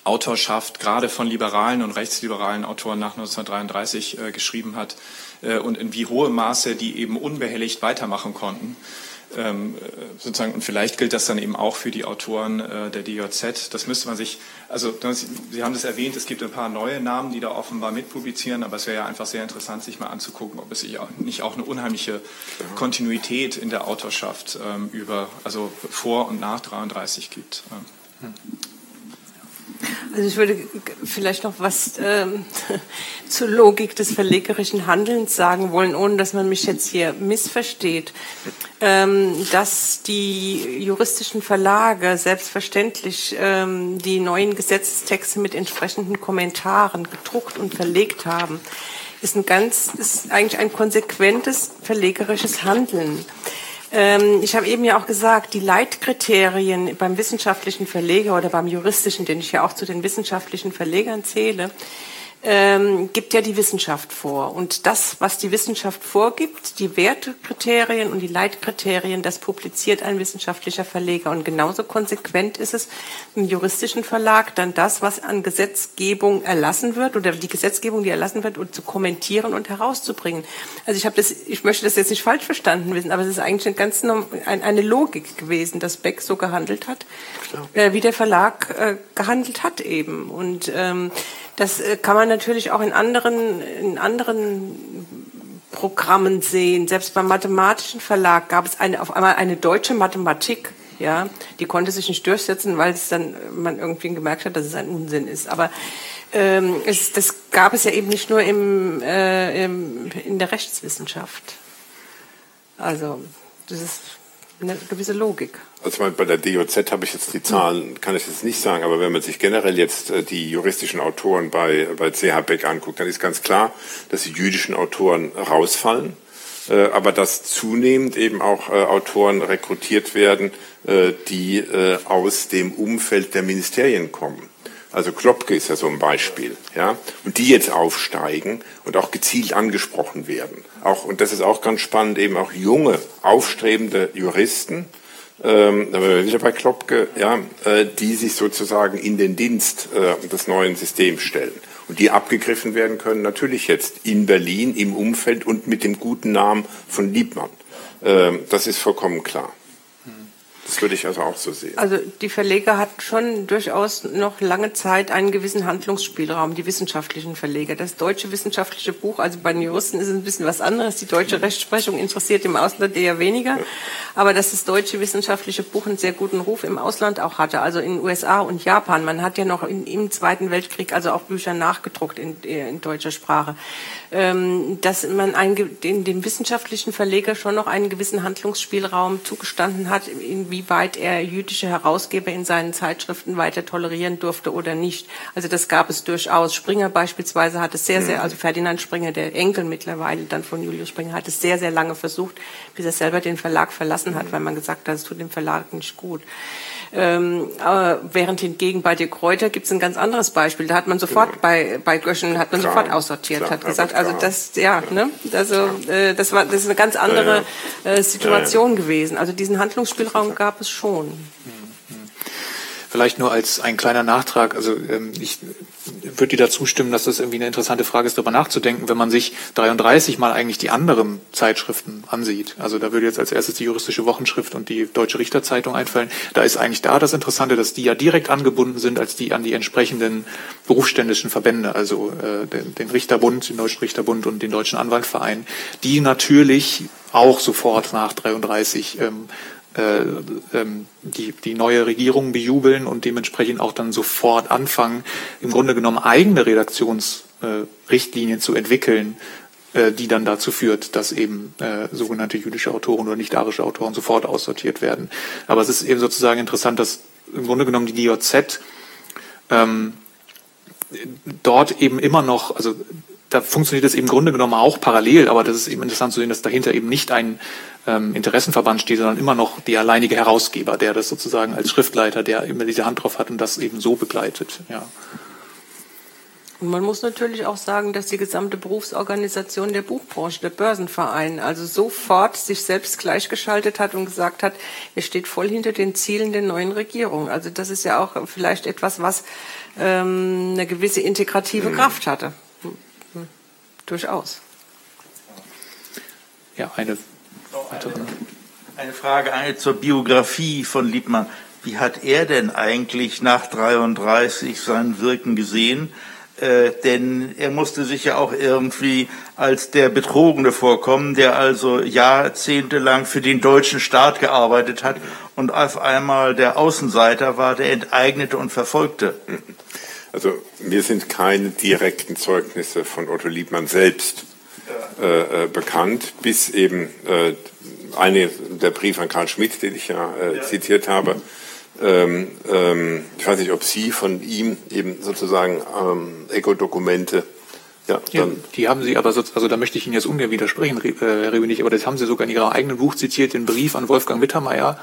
Autorschaft, gerade von liberalen und rechtsliberalen Autoren nach 1933 äh, geschrieben hat äh, und in wie hohem Maße die eben unbehelligt weitermachen konnten. Ähm, äh, sozusagen, und vielleicht gilt das dann eben auch für die Autoren äh, der DJZ. Das müsste man sich, also Sie haben das erwähnt, es gibt ein paar neue Namen, die da offenbar mitpublizieren, aber es wäre ja einfach sehr interessant, sich mal anzugucken, ob es sich auch, nicht auch eine unheimliche Kontinuität in der Autorschaft ähm, über, also vor und nach 33 gibt. Ähm. Also ich würde vielleicht noch was ähm, zur Logik des verlegerischen Handelns sagen wollen, ohne dass man mich jetzt hier missversteht. Ähm, dass die juristischen Verlage selbstverständlich ähm, die neuen Gesetzestexte mit entsprechenden Kommentaren gedruckt und verlegt haben, ist ein ganz, ist eigentlich ein konsequentes verlegerisches Handeln. Ähm, ich habe eben ja auch gesagt, die Leitkriterien beim wissenschaftlichen Verleger oder beim juristischen, den ich ja auch zu den wissenschaftlichen Verlegern zähle, ähm, gibt ja die Wissenschaft vor. Und das, was die Wissenschaft vorgibt, die Wertekriterien und die Leitkriterien, das publiziert ein wissenschaftlicher Verleger. Und genauso konsequent ist es im juristischen Verlag dann das, was an Gesetzgebung erlassen wird oder die Gesetzgebung, die erlassen wird, und zu kommentieren und herauszubringen. Also ich habe das, ich möchte das jetzt nicht falsch verstanden wissen, aber es ist eigentlich eine ganz eine Logik gewesen, dass Beck so gehandelt hat, äh, wie der Verlag äh, gehandelt hat eben. Und ähm, das äh, kann man natürlich auch in anderen, in anderen Programmen sehen. Selbst beim mathematischen Verlag gab es eine, auf einmal eine deutsche Mathematik. Ja, die konnte sich nicht durchsetzen, weil es dann man irgendwie gemerkt hat, dass es ein Unsinn ist. Aber ähm, es, das gab es ja eben nicht nur im, äh, im, in der Rechtswissenschaft. Also das ist eine gewisse Logik. Also bei der DOZ habe ich jetzt die Zahlen, kann ich jetzt nicht sagen, aber wenn man sich generell jetzt äh, die juristischen Autoren bei, bei CH Beck anguckt, dann ist ganz klar, dass die jüdischen Autoren rausfallen, äh, aber dass zunehmend eben auch äh, Autoren rekrutiert werden, die aus dem Umfeld der Ministerien kommen. Also Klopke ist ja so ein Beispiel, ja, und die jetzt aufsteigen und auch gezielt angesprochen werden. Auch und das ist auch ganz spannend, eben auch junge aufstrebende Juristen, ähm, da wir wieder bei Klopke, ja, äh, die sich sozusagen in den Dienst äh, des neuen Systems stellen und die abgegriffen werden können, natürlich jetzt in Berlin im Umfeld und mit dem guten Namen von Liebmann. Ähm, das ist vollkommen klar. Das würde ich also auch so sehen. Also die Verleger hatten schon durchaus noch lange Zeit einen gewissen Handlungsspielraum, die wissenschaftlichen Verleger. Das deutsche wissenschaftliche Buch, also bei den Juristen ist es ein bisschen was anderes. Die deutsche Rechtsprechung interessiert im Ausland eher weniger. Aber dass das deutsche wissenschaftliche Buch einen sehr guten Ruf im Ausland auch hatte, also in den USA und Japan. Man hat ja noch in, im Zweiten Weltkrieg also auch Bücher nachgedruckt in, in deutscher Sprache. Ähm, dass man ein, den, dem wissenschaftlichen Verleger schon noch einen gewissen Handlungsspielraum zugestanden hat, inwieweit er jüdische Herausgeber in seinen Zeitschriften weiter tolerieren durfte oder nicht. Also das gab es durchaus. Springer beispielsweise hat es sehr, sehr, also Ferdinand Springer, der Enkel mittlerweile dann von Julius Springer, hat es sehr, sehr lange versucht, bis er selber den Verlag verlassen hat, weil man gesagt hat, es tut dem Verlag nicht gut. Ähm, während hingegen bei De Kräuter gibt es ein ganz anderes Beispiel. Da hat man sofort genau. bei, bei Göschen hat man klar, sofort aussortiert, klar, hat gesagt, also das, ja, ne, also äh, das war das ist eine ganz andere äh, Situation gewesen. Also diesen Handlungsspielraum gab es schon. Vielleicht nur als ein kleiner Nachtrag. Also ähm, ich würde dir dazu stimmen, dass das irgendwie eine interessante Frage ist, darüber nachzudenken, wenn man sich 33 mal eigentlich die anderen Zeitschriften ansieht. Also da würde jetzt als erstes die juristische Wochenschrift und die Deutsche Richterzeitung einfallen. Da ist eigentlich da das Interessante, dass die ja direkt angebunden sind als die an die entsprechenden berufsständischen Verbände, also äh, den, den Richterbund, den Deutschen Richterbund und den Deutschen Anwaltverein, die natürlich auch sofort nach 33 ähm, äh, ähm, die, die neue Regierung bejubeln und dementsprechend auch dann sofort anfangen, im Grunde genommen eigene Redaktionsrichtlinien äh, zu entwickeln, äh, die dann dazu führt, dass eben äh, sogenannte jüdische Autoren oder nicht-arische Autoren sofort aussortiert werden. Aber es ist eben sozusagen interessant, dass im Grunde genommen die DJZ ähm, dort eben immer noch, also da funktioniert es im Grunde genommen auch parallel, aber das ist eben interessant zu sehen, dass dahinter eben nicht ein ähm, Interessenverband steht, sondern immer noch der alleinige Herausgeber, der das sozusagen als Schriftleiter, der immer diese Hand drauf hat und das eben so begleitet. Ja. Und man muss natürlich auch sagen, dass die gesamte Berufsorganisation der Buchbranche, der Börsenverein, also sofort sich selbst gleichgeschaltet hat und gesagt hat, er steht voll hinter den Zielen der neuen Regierung. Also das ist ja auch vielleicht etwas, was ähm, eine gewisse integrative mhm. Kraft hatte. Hm. Durchaus. Ja, eine eine, Frage eine zur Biografie von Liebmann. Wie hat er denn eigentlich nach 33 sein Wirken gesehen? Äh, denn er musste sich ja auch irgendwie als der Betrogene vorkommen, der also jahrzehntelang für den deutschen Staat gearbeitet hat und auf einmal der Außenseiter war, der enteignete und verfolgte. Also mir sind keine direkten Zeugnisse von Otto Liebmann selbst äh, äh, bekannt, bis eben äh, eine, der Brief an Karl Schmidt, den ich ja, äh, zitiert habe. Ähm, ähm, ich weiß nicht, ob Sie von ihm eben sozusagen ähm, Eco-Dokumente ja, ja, die haben Sie aber, so, also da möchte ich Ihnen jetzt ungern widersprechen, Herr Rebenich, aber das haben Sie sogar in Ihrem eigenen Buch zitiert, den Brief an Wolfgang Mittermeier,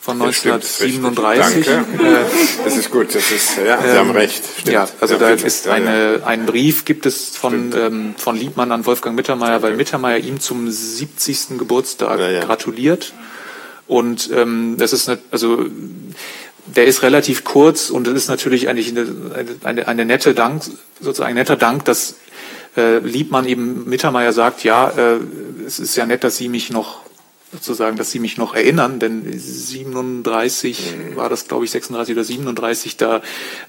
von 1937. Danke. Äh, das ist gut, das ist, ja, Sie ähm, haben recht. Stimmt. Ja, also ja, da ist eine, ein Brief gibt es von, ähm, von Liebmann an Wolfgang Mittermeier, weil Mittermeier ihm zum 70. Geburtstag gratuliert. Und ähm, das ist eine, also der ist relativ kurz und das ist natürlich eigentlich eine, eine, eine nette Dank, sozusagen ein netter Dank, dass äh, Liebmann eben Mittermeier sagt, ja, äh, es ist ja nett, dass Sie mich noch sozusagen, dass Sie mich noch erinnern, denn 37 mhm. war das, glaube ich, 36 oder 37, da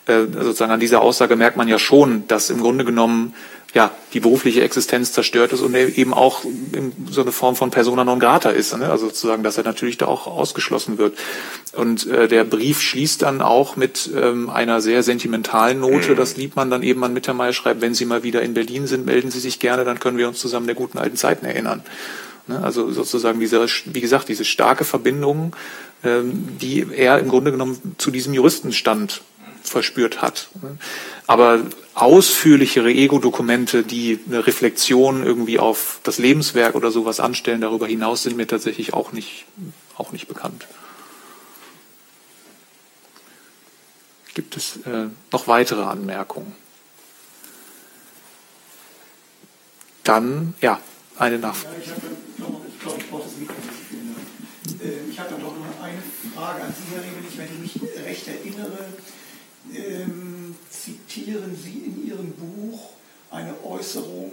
äh, sozusagen an dieser Aussage merkt man ja schon, dass im Grunde genommen ja, die berufliche Existenz zerstört ist und eben auch in so eine Form von persona non grata ist. Ne? Also sozusagen, dass er natürlich da auch ausgeschlossen wird. Und äh, der Brief schließt dann auch mit ähm, einer sehr sentimentalen Note. Mhm. Das liebt man dann eben an Mittermeier schreibt, wenn Sie mal wieder in Berlin sind, melden Sie sich gerne, dann können wir uns zusammen der guten alten Zeiten erinnern. Ne? Also sozusagen diese, wie gesagt, diese starke Verbindung, ähm, die er im Grunde genommen zu diesem Juristenstand verspürt hat. Aber ausführlichere Ego-Dokumente, die eine Reflexion irgendwie auf das Lebenswerk oder sowas anstellen, darüber hinaus sind mir tatsächlich auch nicht, auch nicht bekannt. Gibt es äh, noch weitere Anmerkungen? Dann, ja, eine Nachfrage. Glaube, ich brauche das Mikro nicht. Äh, ich habe dann doch noch eine Frage an Sie, Herr Rebelich, wenn ich mich recht erinnere ähm, zitieren Sie in Ihrem Buch eine Äußerung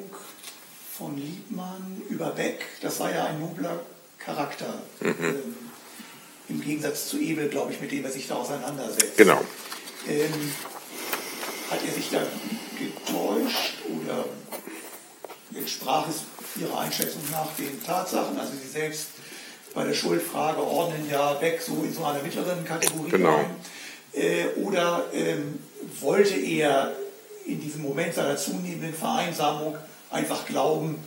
von Liebmann über Beck. Das war ja ein nobler Charakter. Mhm. Ähm, Im Gegensatz zu Ebel, glaube ich, mit dem er sich da auseinandersetzt. Genau. Ähm, hat er sich da getäuscht oder entsprach es Ihrer Einschätzung nach den Tatsachen? Also Sie selbst bei der Schuldfrage ordnen ja Beck so in so einer mittleren Kategorie genau. Äh, oder ähm, wollte er in diesem Moment seiner zunehmenden Vereinsamung einfach glauben,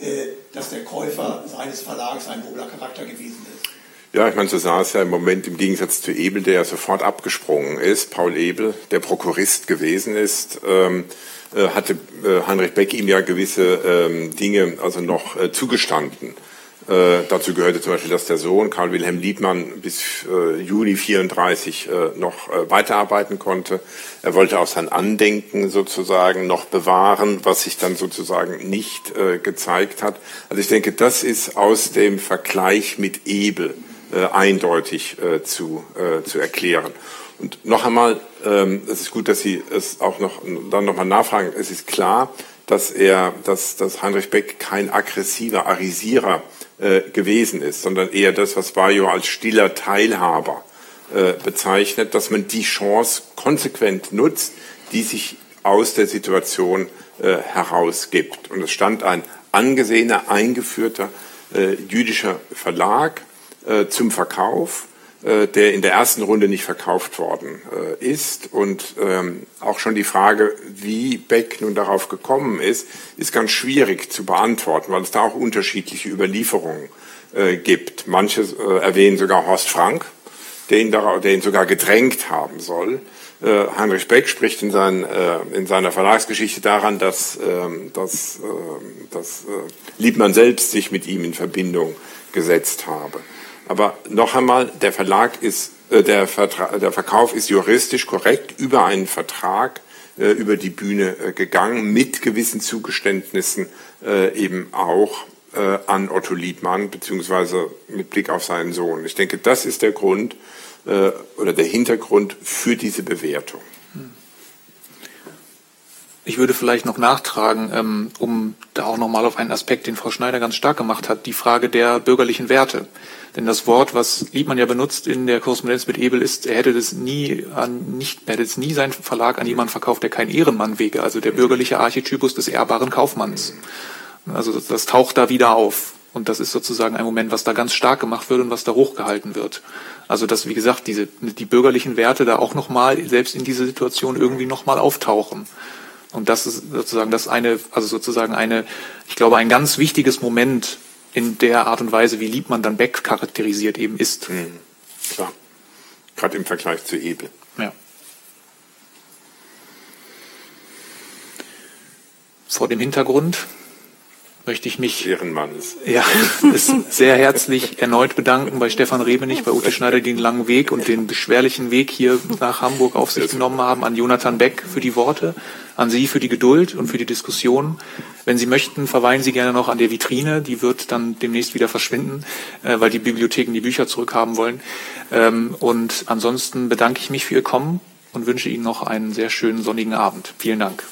äh, dass der Käufer seines Verlags ein nobler Charakter gewesen ist? Ja, ich meine, so sah es ja im Moment im Gegensatz zu Ebel, der ja sofort abgesprungen ist. Paul Ebel, der Prokurist gewesen ist, ähm, äh, hatte äh, Heinrich Beck ihm ja gewisse ähm, Dinge also noch äh, zugestanden. Äh, dazu gehörte zum Beispiel, dass der Sohn Karl Wilhelm Liebmann bis äh, Juni 34 äh, noch äh, weiterarbeiten konnte. Er wollte auch sein Andenken sozusagen noch bewahren, was sich dann sozusagen nicht äh, gezeigt hat. Also ich denke, das ist aus dem Vergleich mit Ebel äh, eindeutig zu, zu erklären. Und noch einmal, ähm, es ist gut, dass Sie es auch noch dann nochmal nachfragen. Es ist klar, dass er, dass, dass Heinrich Beck kein aggressiver Arisierer äh, gewesen ist, sondern eher das, was Bayo als stiller Teilhaber äh, bezeichnet, dass man die Chance konsequent nutzt, die sich aus der Situation äh, herausgibt. Und es stand ein angesehener, eingeführter äh, jüdischer Verlag äh, zum Verkauf der in der ersten Runde nicht verkauft worden äh, ist. Und ähm, auch schon die Frage, wie Beck nun darauf gekommen ist, ist ganz schwierig zu beantworten, weil es da auch unterschiedliche Überlieferungen äh, gibt. Manche erwähnen sogar Horst Frank, der ihn, darauf, der ihn sogar gedrängt haben soll. Heinrich Beck spricht in, seinen, in seiner Verlagsgeschichte daran, dass, ähm, dass, ähm, dass Liebmann selbst sich mit ihm in Verbindung gesetzt habe. Aber noch einmal, der Verlag ist, äh, der, der Verkauf ist juristisch korrekt über einen Vertrag äh, über die Bühne äh, gegangen, mit gewissen Zugeständnissen äh, eben auch äh, an Otto Liebmann, beziehungsweise mit Blick auf seinen Sohn. Ich denke, das ist der Grund äh, oder der Hintergrund für diese Bewertung. Ich würde vielleicht noch nachtragen, ähm, um da auch nochmal auf einen Aspekt, den Frau Schneider ganz stark gemacht hat, die Frage der bürgerlichen Werte. Denn das Wort, was Liebmann ja benutzt in der Korrespondenz mit Ebel, ist, er hätte das nie an, nicht, er hätte es nie seinen Verlag an jemanden verkauft, der kein Ehrenmann wege, also der bürgerliche Archetypus des ehrbaren Kaufmanns. Also das, das taucht da wieder auf. Und das ist sozusagen ein Moment, was da ganz stark gemacht wird und was da hochgehalten wird. Also dass, wie gesagt, diese, die bürgerlichen Werte da auch nochmal, selbst in dieser Situation irgendwie nochmal auftauchen. Und das ist sozusagen das eine, also sozusagen eine, ich glaube, ein ganz wichtiges Moment in der Art und Weise, wie Liebmann dann Beck charakterisiert eben ist. Mhm. Klar. Gerade im Vergleich zu Ebel. Ja. Vor dem Hintergrund möchte ich mich ja, sehr herzlich erneut bedanken bei Stefan Rebenich, bei Ute Schneider, die den langen Weg und den beschwerlichen Weg hier nach Hamburg auf sich genommen haben, an Jonathan Beck für die Worte, an Sie für die Geduld und für die Diskussion. Wenn Sie möchten, verweilen Sie gerne noch an der Vitrine. Die wird dann demnächst wieder verschwinden, äh, weil die Bibliotheken die Bücher zurückhaben wollen. Ähm, und ansonsten bedanke ich mich für Ihr Kommen und wünsche Ihnen noch einen sehr schönen sonnigen Abend. Vielen Dank.